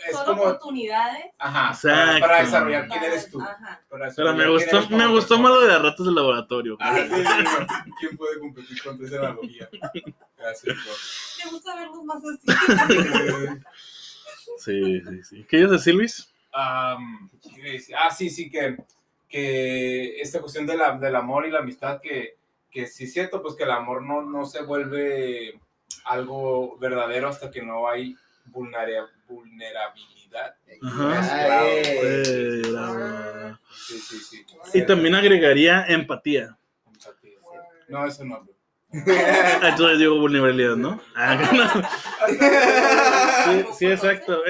Es Son como. oportunidades. Ajá. Exacto. Para, desarrollar quién eres tú. Ajá. Para Pero me gustó, me gustó más lo de las ratas del laboratorio. Ah, sí, sí, ¿Quién puede competir contra esa analogía? Gracias, bro. Me gusta verlos más así. Sí, sí, sí. ¿Qué ibas a decir, Luis? Ah, sí, sí, que, que esta cuestión de la, del amor y la amistad, que, que sí es cierto, pues que el amor no, no se vuelve algo verdadero hasta que no hay vulnerabilidad. Ajá. Bravo. Sí, sí, sí. Y también agregaría empatía. No, eso no. Ah, Entonces digo vulnerabilidad, ¿no? Ah. Sí, sí, exacto.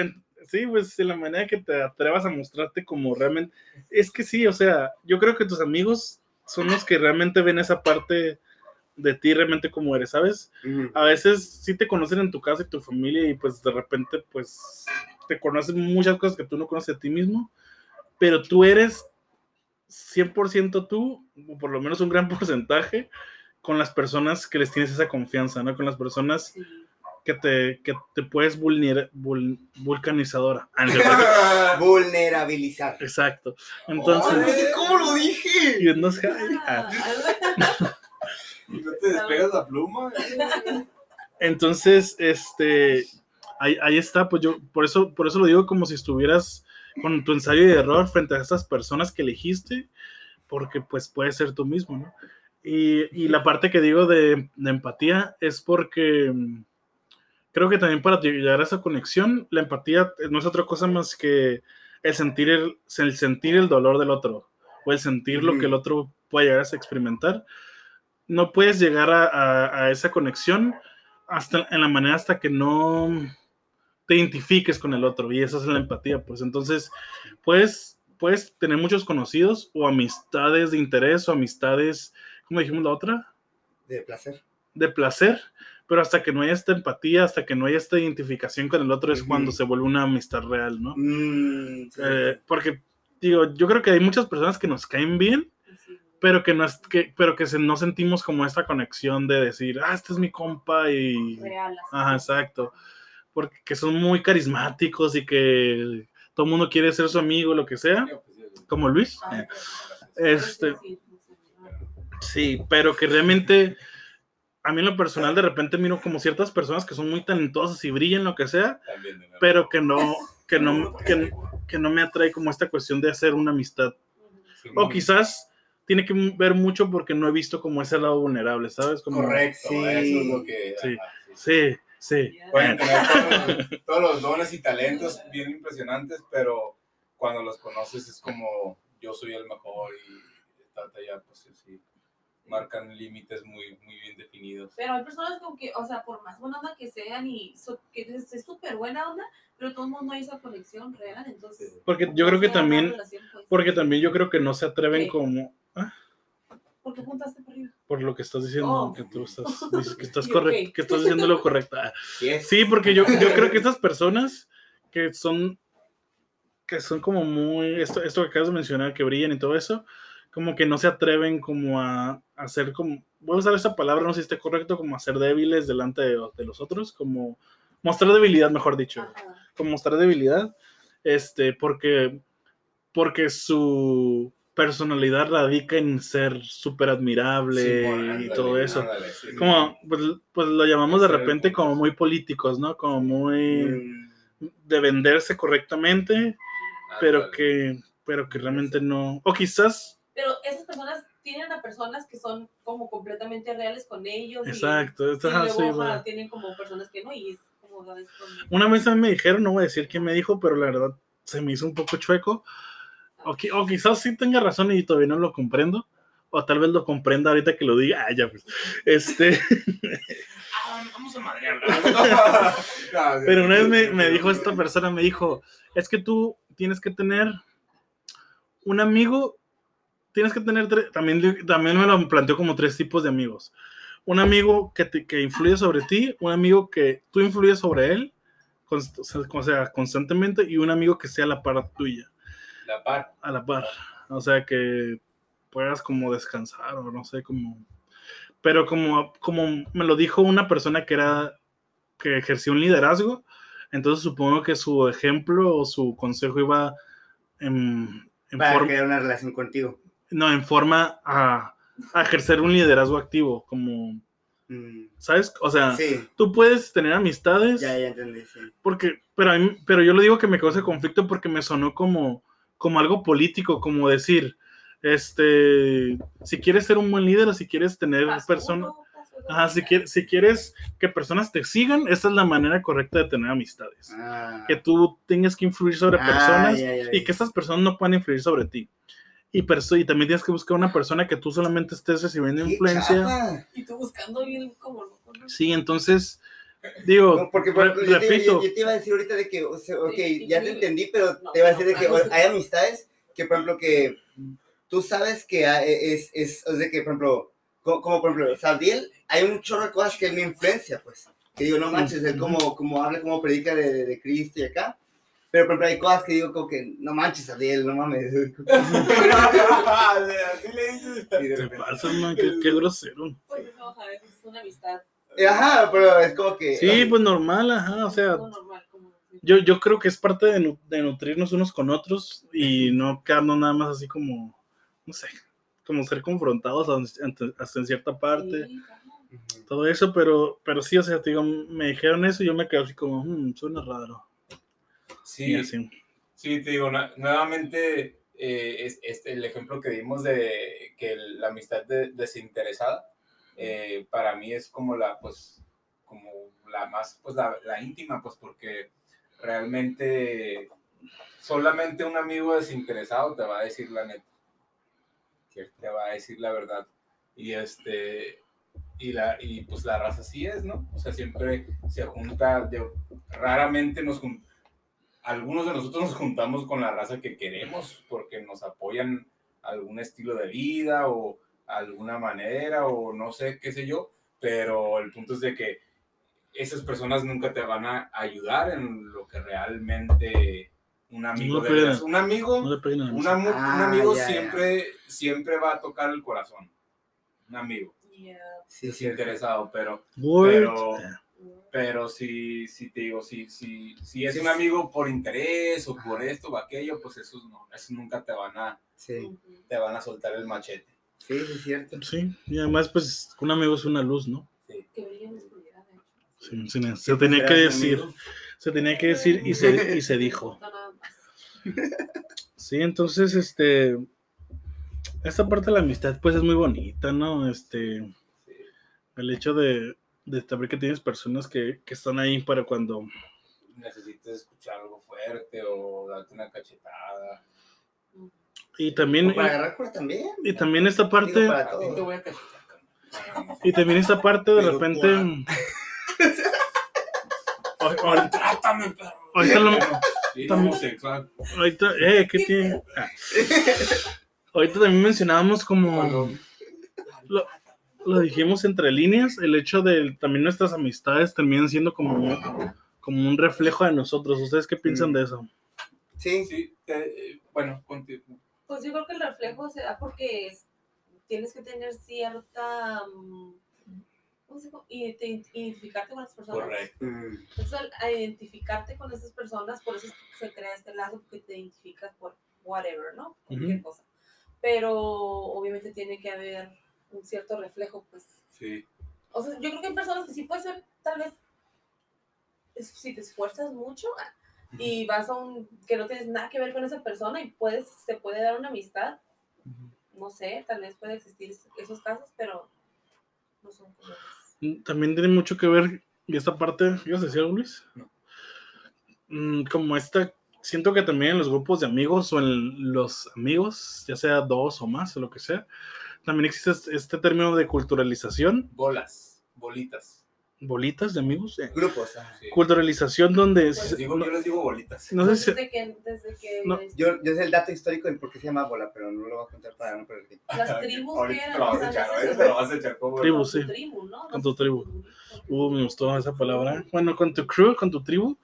Sí, pues la manera que te atrevas a mostrarte como realmente. Es que sí, o sea, yo creo que tus amigos son los que realmente ven esa parte de ti realmente como eres, ¿sabes? Ujú. A veces sí te conocen en tu casa y tu familia y pues de repente pues te conocen muchas cosas que tú no conoces de ti mismo, pero tú eres 100% tú, o por lo menos un gran porcentaje, con las personas que les tienes esa confianza, ¿no? Con las personas Sí. que te, que te puedes vulner, vul- vulcanizadora. Ah. Vulnerabilizar. Exacto. Oh, Entonces, sé ¿Cómo lo dije? y sé, ah, ¿Y no te despegas la pluma? Entonces, este, ahí, ahí está, pues yo, por eso, por eso lo digo como si estuvieras con tu ensayo de error frente a estas personas que elegiste, porque pues puedes ser tú mismo, ¿no? Y, y la parte que digo de, de empatía es porque mm, creo que también para llegar a esa conexión, la empatía no es otra cosa más que el sentir el, el sentir el dolor del otro, o el sentir lo que el otro puede llegar a experimentar. No puedes llegar a, a- a esa conexión hasta en la manera hasta que no te identifiques con el otro y esa es la empatía pues entonces puedes puedes tener muchos conocidos o amistades de interés o amistades, ¿cómo dijimos la otra? De placer. De placer, pero hasta que no haya esta empatía, hasta que no haya esta identificación con el otro es cuando se vuelve una amistad real, ¿no? Mm, sí. Eh, porque, digo, yo creo que hay muchas personas que nos caen bien. Pero que no, es, que, pero que se, no sentimos como esta conexión de decir, ah, este es mi compa y... Real. Ajá, exacto. Porque que son muy carismáticos y que todo el mundo quiere ser su amigo, lo que sea, pues, como Luis. Ah, Este, sí, pero que realmente a mí en lo personal de repente miro como ciertas personas que son muy talentosas y brillan lo que sea, pero que no, que no, que, que no me atrae como esta cuestión de hacer una amistad. O quizás tiene que ver mucho porque no he visto como ese lado vulnerable, ¿sabes? Como, Correcto, Sí. eso es lo que. Sí. ajá, Sí, sí. Pueden tener todos, todos los dones y talentos bien impresionantes, pero cuando los conoces es como yo soy el mejor y tata ya, pues sí, marcan límites muy, muy bien definidos. Pero hay personas como que, o sea, por más buena onda que sean y so- que es es súper buena onda, pero todos modos no hay esa conexión real, entonces... Porque yo creo que también, relación, pues. porque también yo creo que no se atreven Sí. como, ah, ¿Por qué juntaste para arriba? por lo que estás diciendo, Oh. que tú estás, dices que estás correcto, ok. que estás diciendo lo correcto. Ah, Yes. Sí, porque yo, yo creo que estas personas que son, que son como muy, esto, esto que acabas de mencionar, que brillan y todo eso, como que no se atreven como a, a hacer como, voy a usar esa palabra, no sé si esté correcto, como a ser débiles delante de, de los otros, como mostrar debilidad, mejor dicho, Ajá. como mostrar debilidad, este, porque, porque su personalidad radica en ser súper admirable Simón, y ándale, todo eso ándale, sí, sí. como pues, pues lo llamamos de repente como muy políticos, ¿no? Como muy Mm, de venderse correctamente, pero Ándale. que pero que realmente no o quizás Pero esas personas tienen a personas que son como completamente reales con ellos. y- exacto, Y, ajá, luego sí, bueno. tienen como personas que no, y es como ¿sabes? Una vez a mí me dijeron, no voy a decir quién me dijo, pero la verdad se me hizo un poco chueco. O, qui- o quizás sí tenga razón y todavía no lo comprendo. O tal vez lo comprenda ahorita que lo diga. Ah, ya pues. Este, Ah, vamos a madrearla. No, Pero una vez me, me dijo esta persona, me dijo, es que tú tienes que tener un amigo, tienes que tener, tre- también, también me lo planteó como tres tipos de amigos. Un amigo que, te, que influye sobre ti, un amigo que tú influyes sobre él, o sea, constantemente, y un amigo que sea la par tuya, La par. a la par. O sea, que puedas como descansar o no sé, como... Pero como, como me lo dijo una persona que era, que ejerció un liderazgo, entonces supongo que su ejemplo o su consejo iba en, en Para forma, crear una relación contigo. no, en forma a, a ejercer un liderazgo activo, como, Mm, ¿sabes? O sea, Sí, tú puedes tener amistades, ya, ya entendí, sí. porque, pero, a mí- pero yo lo digo que me causa conflicto porque me sonó como, como algo político, como decir, este, si quieres ser un buen líder o si quieres tener personas, si quieres, si quieres que personas te sigan, esa es la manera correcta de tener amistades. Ah. Que tú tengas que influir sobre Ah, personas y que estas personas no puedan influir sobre ti. Y, perso- y también tienes que buscar una persona que tú solamente estés recibiendo ¡Qué influencia. chapa! Y tú buscando bien como loco, ¿no? Sí, entonces, digo, No, porque por re- ejemplo, yo, te, repito, yo- yo te iba a decir ahorita de que, o sea, ok, Sí, ya sí. te entendí, pero No, te iba a decir no, de que no. hay amistades que, por ejemplo, que tú sabes que es, es, o sea, que, por ejemplo, co- como, por ejemplo, Sabdiel, hay un chorro de cosas que él me influencia, pues, que digo, no manches, él como, como habla, como predica de, de, de Cristo y acá, pero, por ejemplo, hay cosas que digo como que, no manches, Sabdiel, no mames. Así le dices. De te pasas, man, qué, qué grosero. Pues eso, a veces es una amistad. Ajá, pero es como que... Sí, pues normal, ajá, o sea, yo, yo creo que es parte de, nu- de nutrirnos unos con otros y no quedarnos nada más así como, no sé, como ser confrontados hasta, en cierta parte, Sí, todo eso, pero, pero sí, o sea, te digo, me dijeron eso y yo me quedé así como, "Hmm, suena raro. Sí, así. Sí, te digo, nuevamente, eh, es, este, el ejemplo que dimos de que el- la amistad de- desinteresada, eh, para mí es como la, pues, como la más, pues, la, la íntima, pues, porque realmente solamente un amigo desinteresado te va a decir la neta, que te va a decir la verdad. Y este, y la, y pues la raza así es, ¿no? O sea, siempre se junta, de- raramente nos algunos de nosotros nos juntamos con la raza que queremos porque nos apoyan algún estilo de vida o alguna manera o no sé, qué sé yo, pero el punto es de que esas personas nunca te van a ayudar en lo que realmente un amigo No, de un amigo No un, mesa. amu- un Ah, amigo ya. siempre siempre va a tocar el corazón un amigo Yeah. Sí, es sí. interesado pero Word. pero- pero si, si te digo, si, si, si es Sí, un sí. amigo por interés o por esto o aquello, pues eso no, eso nunca te van a, te van a soltar el machete. Sí, sí, es cierto. Sí, y además, pues, un amigo es una luz, ¿no? Que brilla en la oscuridad, de hecho. Sí, sí, se tenía que decir, amigo. se tenía que decir y se, y se dijo. No, nada más. Sí, entonces, este, esta parte de la amistad, pues, es muy bonita, ¿no? Este, el hecho de, de saber que tienes personas que, que están ahí para cuando, Necesitas escuchar algo fuerte o darte una cachetada. Y también, O Para agarrar cura también. y, también esta parte, Digo, para todo. voy a y también esta parte de Pero, repente, Trátame, perro. ahorita lo, homosexual. ahorita, eh, ¿qué tiene? Ah. Ahorita también mencionábamos como, lo, lo dijimos entre líneas, el hecho de también nuestras amistades terminan siendo como, un- como un reflejo de nosotros. ¿Ustedes qué piensan Mm. de eso? Sí, Sí, eh, eh, bueno, contigo. Pues yo creo que el reflejo se da porque es- tienes que tener cierta. mm, ¿Cómo se llama? Ident- Identificarte con las personas. Correcto. Mm, Entonces, al a identificarte con esas personas, por eso es que se crea este lazo, porque te identificas por whatever, ¿no? Cualquier Ujú. cosa. Pero obviamente tiene que haber un cierto reflejo, pues. Sí. O sea, yo creo que hay personas que sí puede ser, tal vez, si te esfuerzas mucho y vas a un, que no tienes nada que ver con esa persona y puedes, se puede dar una amistad, no sé, tal vez puede existir esos casos, pero no son comunes. También tiene mucho que ver, y esta parte, ¿ibas a decir algo, Luis? No. Mm, Como esta, siento que también en los grupos de amigos o en los amigos, ya sea dos o más o lo que sea, también existe este- este término de culturalización, Bolas, bolitas. Bolitas de amigos. eh, grupos. ah. Sí. Culturalización donde... Pues, Les digo, no, yo les digo bolitas. no sé si... desde que, desde que No, Yo, yo sé el dato histórico del por qué se llama bola, pero no lo voy a contar para no perder tiempo. las tribus que eran, te lo vas echar, no lo a echar como Tribu, con sí. tu tribu, ¿no? Con tu tribu. Uh, me gustó esa palabra. Bueno, con tu crew, con tu tribu.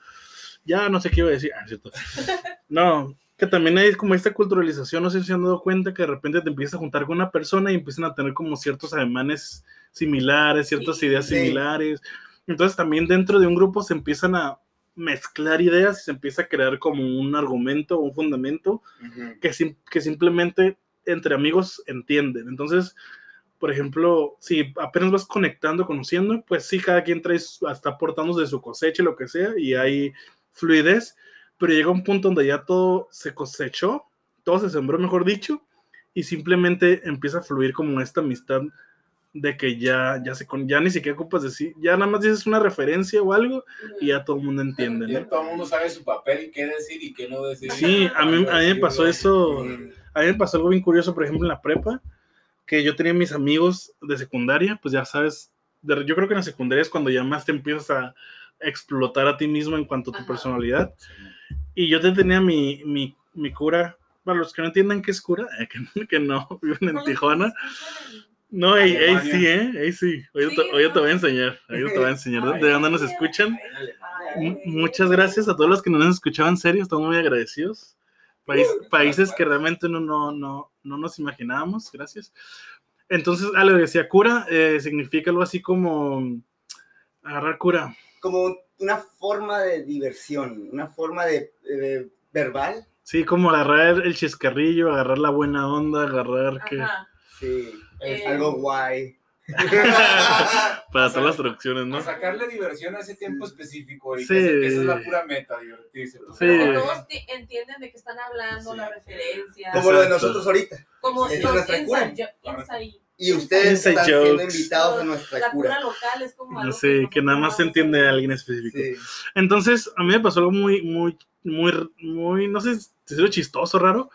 Ya no sé qué iba a decir. Ah, cierto. No, que también hay como esta culturalización. No sé si se han dado cuenta que de repente te empiezas a juntar con una persona y empiezan a tener como ciertos ademanes similares, ciertas Sí. ideas Sí. similares. Entonces también dentro de un grupo se empiezan a mezclar ideas y se empieza a crear como un argumento, un fundamento que, sim- que simplemente entre amigos entienden. Entonces, por ejemplo, si apenas vas conectando, conociendo, pues sí, cada quien trae, está aportando de su cosecha, lo que sea, y hay fluidez, pero llega un punto donde ya todo se cosechó, todo se sembró, mejor dicho, y simplemente empieza a fluir como esta amistad de que ya, ya, se, ya ni siquiera ocupas decir, ya nada más dices una referencia o algo y ya todo el mundo entiende. Ya ¿no? todo el mundo sabe su papel y qué decir y qué no decir. Sí, a mí, a mí me pasó eso. A mí me pasó algo bien curioso, por ejemplo, en la prepa, que yo tenía mis amigos de secundaria, pues ya sabes, de- yo creo que en la secundaria es cuando ya más te empiezas a explotar a ti mismo en cuanto a tu Ajá. personalidad. Y yo te tenía mi, mi, mi cura, para los que no entiendan qué es cura, eh, que, que no viven en Tijuana. No, ahí, sí, ¿eh? Ahí sí. Hoy, Sí, te, hoy te no. voy a enseñar. Hoy te voy a enseñar de, de dónde nos escuchan. M- Muchas gracias a todos los que nos han escuchado en serio, estamos muy agradecidos. País- países que realmente no, no, no, no nos imaginábamos, gracias. Entonces, ah, le decía cura, eh, significa algo así como agarrar cura. Como una forma de diversión, una forma de, de- verbal. Sí, como agarrar el chiscarrillo, agarrar la buena onda, agarrar que... Sí, Eh, algo guay. Para todas las traducciones, ¿no? A sacarle diversión a ese tiempo específico y Sí. que, esa- que esa es la pura meta, divertirse. Sí. Pero todos ti- entienden de qué están hablando, Sí. la referencia. Como lo de nosotros ahorita. Como es nuestra cura. Y ustedes están siendo invitados a nuestra la cura. cura local es como algo Sí, que nada más se entiende a alguien específico. Sí. Entonces, a mí me pasó algo muy, muy, muy, muy, no sé si es chistoso, raro,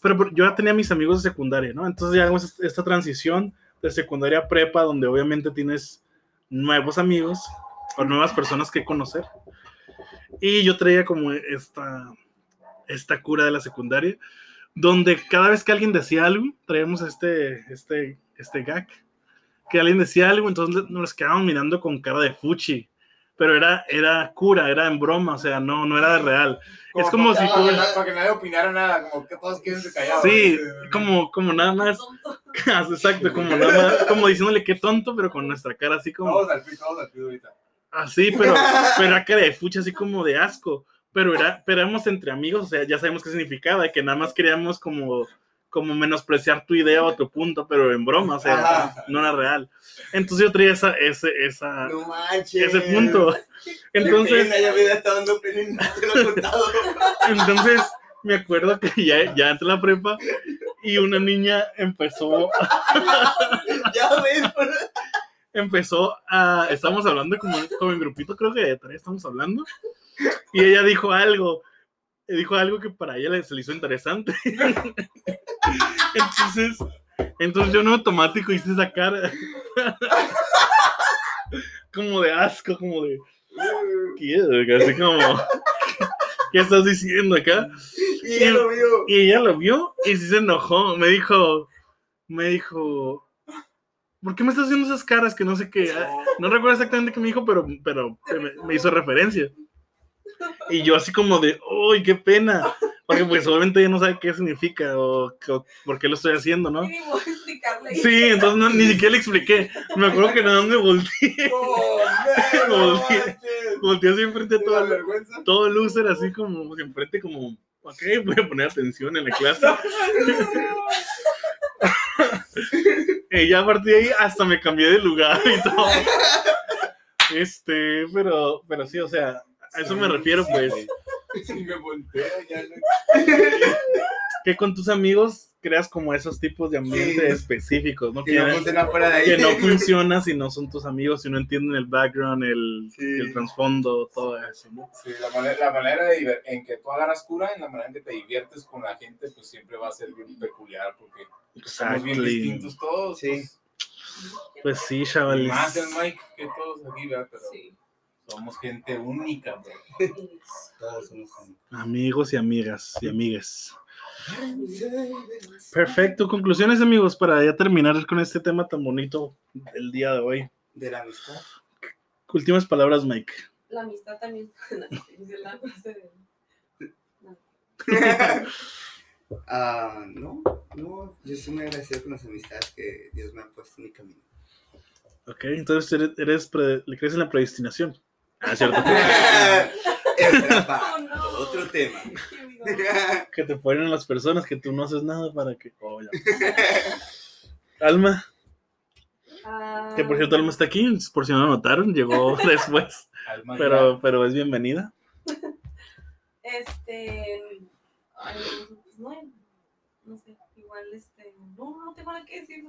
pero yo ya tenía mis amigos de secundaria, ¿no? Entonces ya hago esta esta transición de secundaria a prepa, donde obviamente tienes nuevos amigos o nuevas personas que conocer. Y yo traía como esta, esta cura de la secundaria, donde cada vez que alguien decía algo, traíamos este, este, este gag, que alguien decía algo, entonces nos quedábamos mirando con cara de fuchi. Pero era, era cura, era en broma, o sea, no, no era de real. es como si para, que nadie- para que nadie opinara nada, como que todos quieren se callados. Sí, como, como nada más, exacto, como nada más, como diciéndole qué tonto, pero con nuestra cara así como... Todos al fin, todos al fin ahorita. Así, pero, pero era cara de fucha, así como de asco. Pero era, pero éramos entre amigos, o sea, ya sabemos qué significaba, que nada más queríamos como, como menospreciar tu idea o tu punto, pero en broma, o sea, Ajá. no era real. Entonces yo traía esa, ese, esa, No ese punto. Entonces, pena, ya dando pena no entonces me acuerdo que ya, ya entré a la prepa y una niña empezó, ya ves. empezó a, estamos hablando como, como en grupito, creo que de tres estamos hablando, y ella dijo algo, dijo algo que para ella se le hizo interesante. entonces, entonces yo en automático hice esa cara, como de asco, como de, ¿qué? Así como, ¿qué estás diciendo acá? Y ella lo vio. Y ella lo vio y sí se enojó. Me dijo, me dijo, ¿por qué me estás haciendo esas caras que no sé qué? Ah, No recuerdo exactamente qué me dijo, pero, pero me, me hizo referencia. Y yo así como de, ¡uy, qué pena! Porque pues obviamente ella no sabe qué significa o, o por qué lo estoy haciendo, ¿no? Ni explicarle. Sí, entonces no- ni siquiera le expliqué. Me acuerdo que nada más me volteé, Oh, no, Volteé. así enfrente de todo, todo loser, así como enfrente como, ok, voy a poner atención en la clase. Y ya a partir de ahí hasta me cambié de lugar y todo. Este, pero, pero sí, o sea, a eso me refiero, pues, Si me volteo, ya no. que con tus amigos creas como esos tipos de ambientes Sí. específicos, ¿no? Que Que, no funciona fuera de ahí. que no funciona si no son tus amigos, si no entienden el background, el, Sí. el trasfondo, todo eso, ¿no? Sí, la manera, la manera de diver- en que tú agarras cura, en la manera en que te diviertes con la gente, pues siempre va a ser bien peculiar, porque somos bien distintos todos. Sí. pues, Pues sí, chavales. más el Mike que todos aquí, ¿verdad? Pero Sí. Somos gente única, bro. Todos somos amigos. Amigos y amigas y amigues. Perfecto. Conclusiones, amigos, para ya terminar con este tema tan bonito del día de hoy. De la amistad. Últimas palabras, Mike. La amistad también. Ah, no, no, yo estoy muy agradecido con las amistades que Dios me ha puesto en mi camino. Ok, entonces eres, eres pre- le crees en la predestinación. Ah, cierto. Oh, no. otro tema. que te ponen las personas que tú no haces nada para que. Oh, ya. Alma, Ah, que por cierto, Alma está aquí, por si no lo notaron, llegó después, Alma pero, pero es bienvenida. Este. Ay, no, no sé, igual este. No, no tengo nada que decir.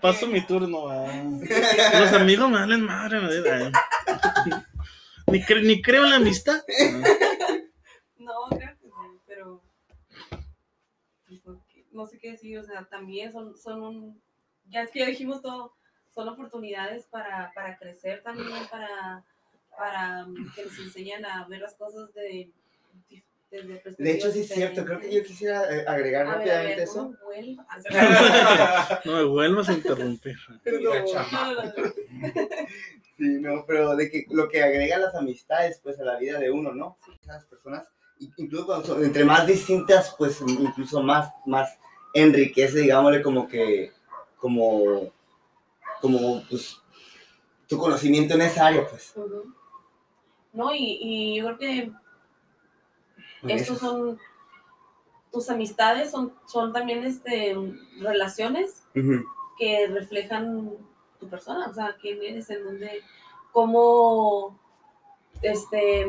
Paso mi turno. Los amigos me valen madre. valen- Ni, cre- ni creo en la amistad. No, creo que sí, pero. pues, no, No sé qué decir, o sea, también son, son un. Ya es que ya dijimos todo, son oportunidades para, para crecer también, para, para que nos enseñan a ver las cosas de. Desde De hecho, sí es cierto, creo que yo quisiera eh, agregar A rápidamente ver, eso. No me vuelvas a interrumpir. Sí, no, pero de que lo que agrega las amistades, pues, a la vida de uno, ¿no? Esas personas, incluso cuando son entre más distintas, pues, incluso más, más enriquece, digámosle, como que, como, como, pues, tu conocimiento en esa área, pues. No, y, y yo creo que estos son tus amistades, son, son también este, relaciones que reflejan tu persona, o sea, quién eres, en dónde, cómo, este,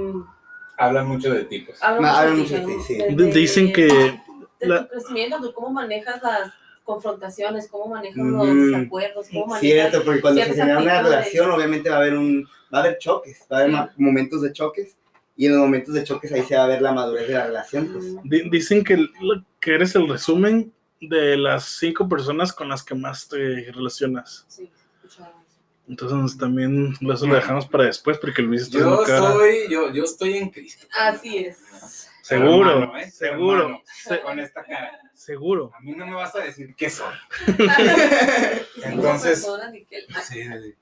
Hablan mucho de ti, pues. hablan Ma- hablan mucho de mucho de ti, sí. De- Dicen que de la- tu crecimiento, de cómo manejas las confrontaciones, cómo manejas Ujú. los desacuerdos, cómo manejas... Cierto, porque cuando se genera una relación, obviamente va a haber un, va a haber choques, va a haber Sí. momentos de choques, y en los momentos de choques ahí se va a ver la madurez de la relación, pues. Dicen que, que eres el resumen de las cinco personas con las que más te relacionas. Sí. Entonces también eso lo dejamos para después porque Luis está Yo soy, yo, yo estoy en Cristo. Así es. Seguro, Hermano, ¿eh? seguro, Hermano, se- con esta cara. seguro. A mí no me vas a decir qué soy. Entonces. Sí, Sí, sí.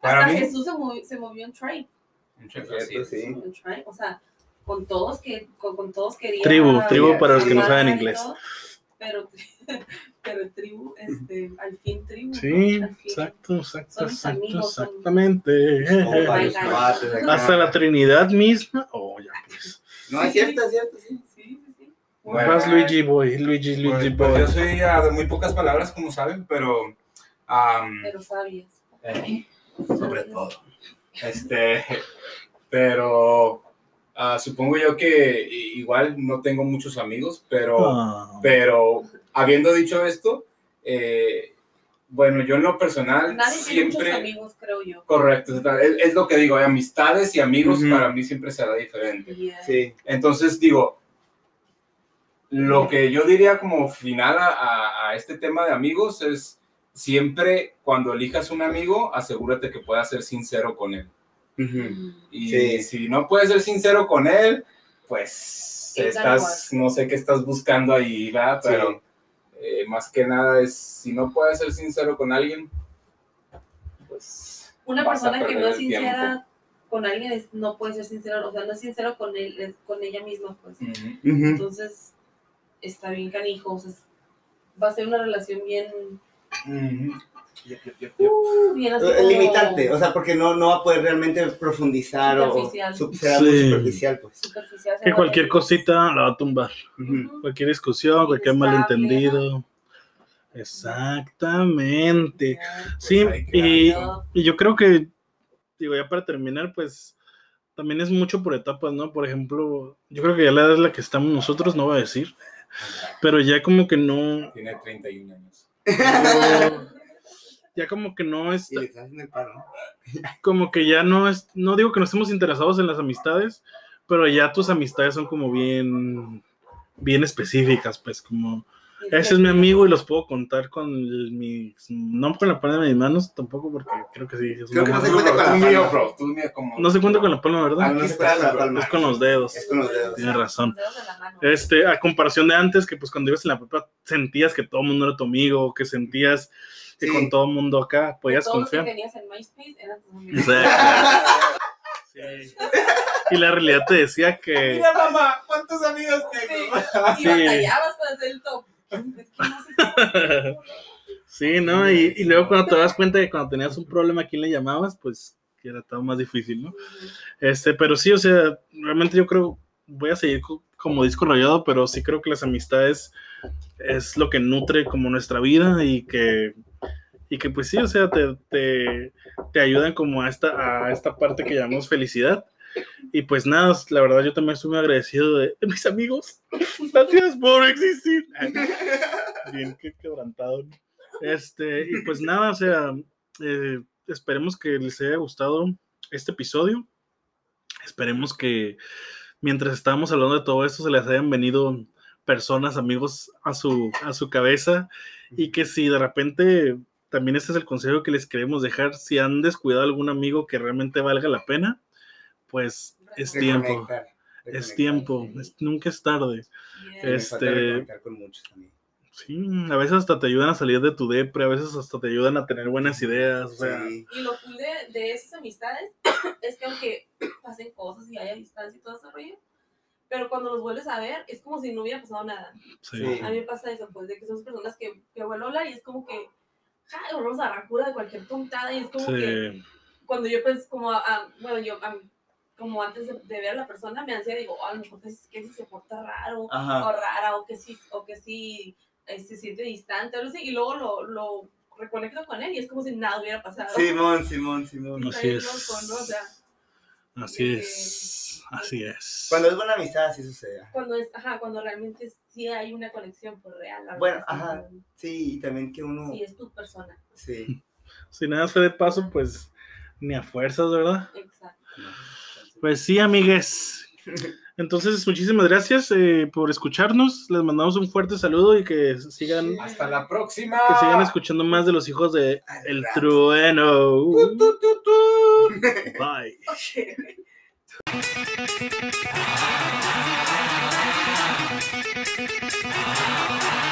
Hasta Para mí, Jesús se movió, se movió en. Cierto, sí. O sea, con todos que con, con todos quería. Tribu, tribu para los que no saben inglés. todo, Pero, pero tribu, este, al fin tribu. Sí, ¿no? Fin. exacto, exacto, Son exacto, amigos, son- exactamente. Acá. Hasta la Trinidad misma. Oh, ya pues. No, es cierto, es cierto, sí. Sí, sí. Bueno, Vas Luigi Boy, Luigi, Pues, Luigi pues, Boy. yo soy ah, de muy pocas palabras, como saben, pero am, Pero sabias. eh, sobre todo. Este, pero ah, supongo yo que igual no tengo muchos amigos, pero, Ah, pero habiendo dicho esto, eh, bueno, yo en lo personal Nadie tiene muchos siempre... amigos, creo yo. Correcto, es, es lo que digo, eh, amistades y amigos para mí siempre será diferente. Yeah. Sí. Entonces digo, lo que yo diría como final a, a- a este tema de amigos es siempre cuando elijas un amigo, asegúrate que puedas ser sincero con él. Ujú. Mm. Y Sí. si no puedes ser sincero con él, pues Es estás, no sé qué estás buscando ahí, ¿verdad? Sí. Pero eh, más que nada es, si no puedes ser sincero con alguien, pues... Una persona que no es tiempo. sincera con alguien es- no puede ser sincero, o sea, no es sincero con él, es con ella misma, pues. Entonces, está bien canijo, o sea, va a ser una relación bien, Ujú. Yep, yep, yep, yep. uh, bien así Eh, como- Limitante, o sea, porque no, no va a poder realmente profundizar o Superficial. o será muy superficial, pues. superficial, que va cualquier cosita la va a tumbar. Cualquier discusión, cualquier malentendido. Exactamente. Ya. Sí, y, y yo creo que, digo, ya para terminar, pues también es mucho por etapas, ¿no? Por ejemplo, yo creo que ya la edad es la que estamos nosotros, no voy a decir, pero ya como que no, Tiene 31 años. Ya como que no es, como que ya no es, no digo que no estemos interesados en las amistades, pero ya tus amistades son como bien, bien específicas, pues como, ese es mi amigo y los puedo contar con el- mi, no con la palma de mis manos tampoco, porque creo que sí. es Creo que no se cuenta con la palma. bro. Tú mío como... No se cuenta con la palma, Ah, ¿verdad? no Aquí se cuenta con la está, palma. Es con los dedos. Es con los dedos. Tienes razón. Este, a comparación de antes, que pues cuando ibas en la prepa sentías que todo el mundo era tu amigo, que sentías que Sí. con todo el mundo acá podías Todos los que confiar. tenías en MySpace eran tus amigos. Exacto. Sí. Y la realidad te decía que Mira, mamá, ¿cuántos amigos Sí, tengo? y Sí. batallabas para hacer el top. Sí, ¿no? Y, y luego cuando te das cuenta que cuando tenías un problema, ¿a quién le llamabas? Pues que era todo más difícil, ¿no? Este, pero sí, o sea, realmente yo creo, voy a seguir co- como disco rayado, pero sí creo que las amistades es lo que nutre como nuestra vida y que, y que pues sí, o sea, te, te, te ayudan como a esta, a esta parte que llamamos felicidad. Y pues nada, la verdad yo también estoy muy agradecido de, mis amigos. Gracias por existir. Bien, qué quebrantado. Este, y pues nada, o sea, eh, esperemos que les haya gustado este episodio. Esperemos que mientras estábamos hablando de todo esto se les hayan venido personas, amigos a su, a su cabeza y que si de repente también este es el consejo que les queremos dejar, si han descuidado algún amigo que realmente valga la pena, pues es tiempo, es tiempo, sí. es- nunca es tarde. Yeah. Este- reconectar con muchos también. Sí, a veces hasta te ayudan a salir de tu depre, a veces hasta te ayudan a tener buenas ideas, o sea, Sí. Y lo cool de, de esas amistades es que aunque pasen cosas y haya distancia y todo ese rollo, pero cuando los vuelves a ver es como si no hubiera pasado nada. sí. Sí. A mí me pasa eso, pues, de que son personas que, que vuelvo a hablar y es como que, ja, volvemos a agarrar cura de cualquier tontada y es como que Sí, cuando yo pues como, ah, bueno, yo ah, como antes de, de ver a la persona me ansía, digo, "Oh, a lo mejor que, que si se porta raro o rara o que sí, o que sí eh, se siente distante o algo así, y luego lo, lo reconecto con él y es como si nada hubiera pasado. Simón, Simón, Simón. Así bien es. loco, ¿no? O sea, así es, así es. Cuando es buena amistad, así sucede. cuando es, ajá, cuando realmente sí hay una conexión pues real. la Bueno, ajá. Sí, y también que uno. Sí, es tu persona. Sí. Si nada fue de paso, pues ni a fuerzas, ¿verdad? Exacto. Pues sí, amigues. Entonces, muchísimas gracias eh, por escucharnos. Les mandamos un fuerte saludo y que sigan, Hasta la próxima. que sigan escuchando más de los hijos de El. Trueno. Tu. Bye.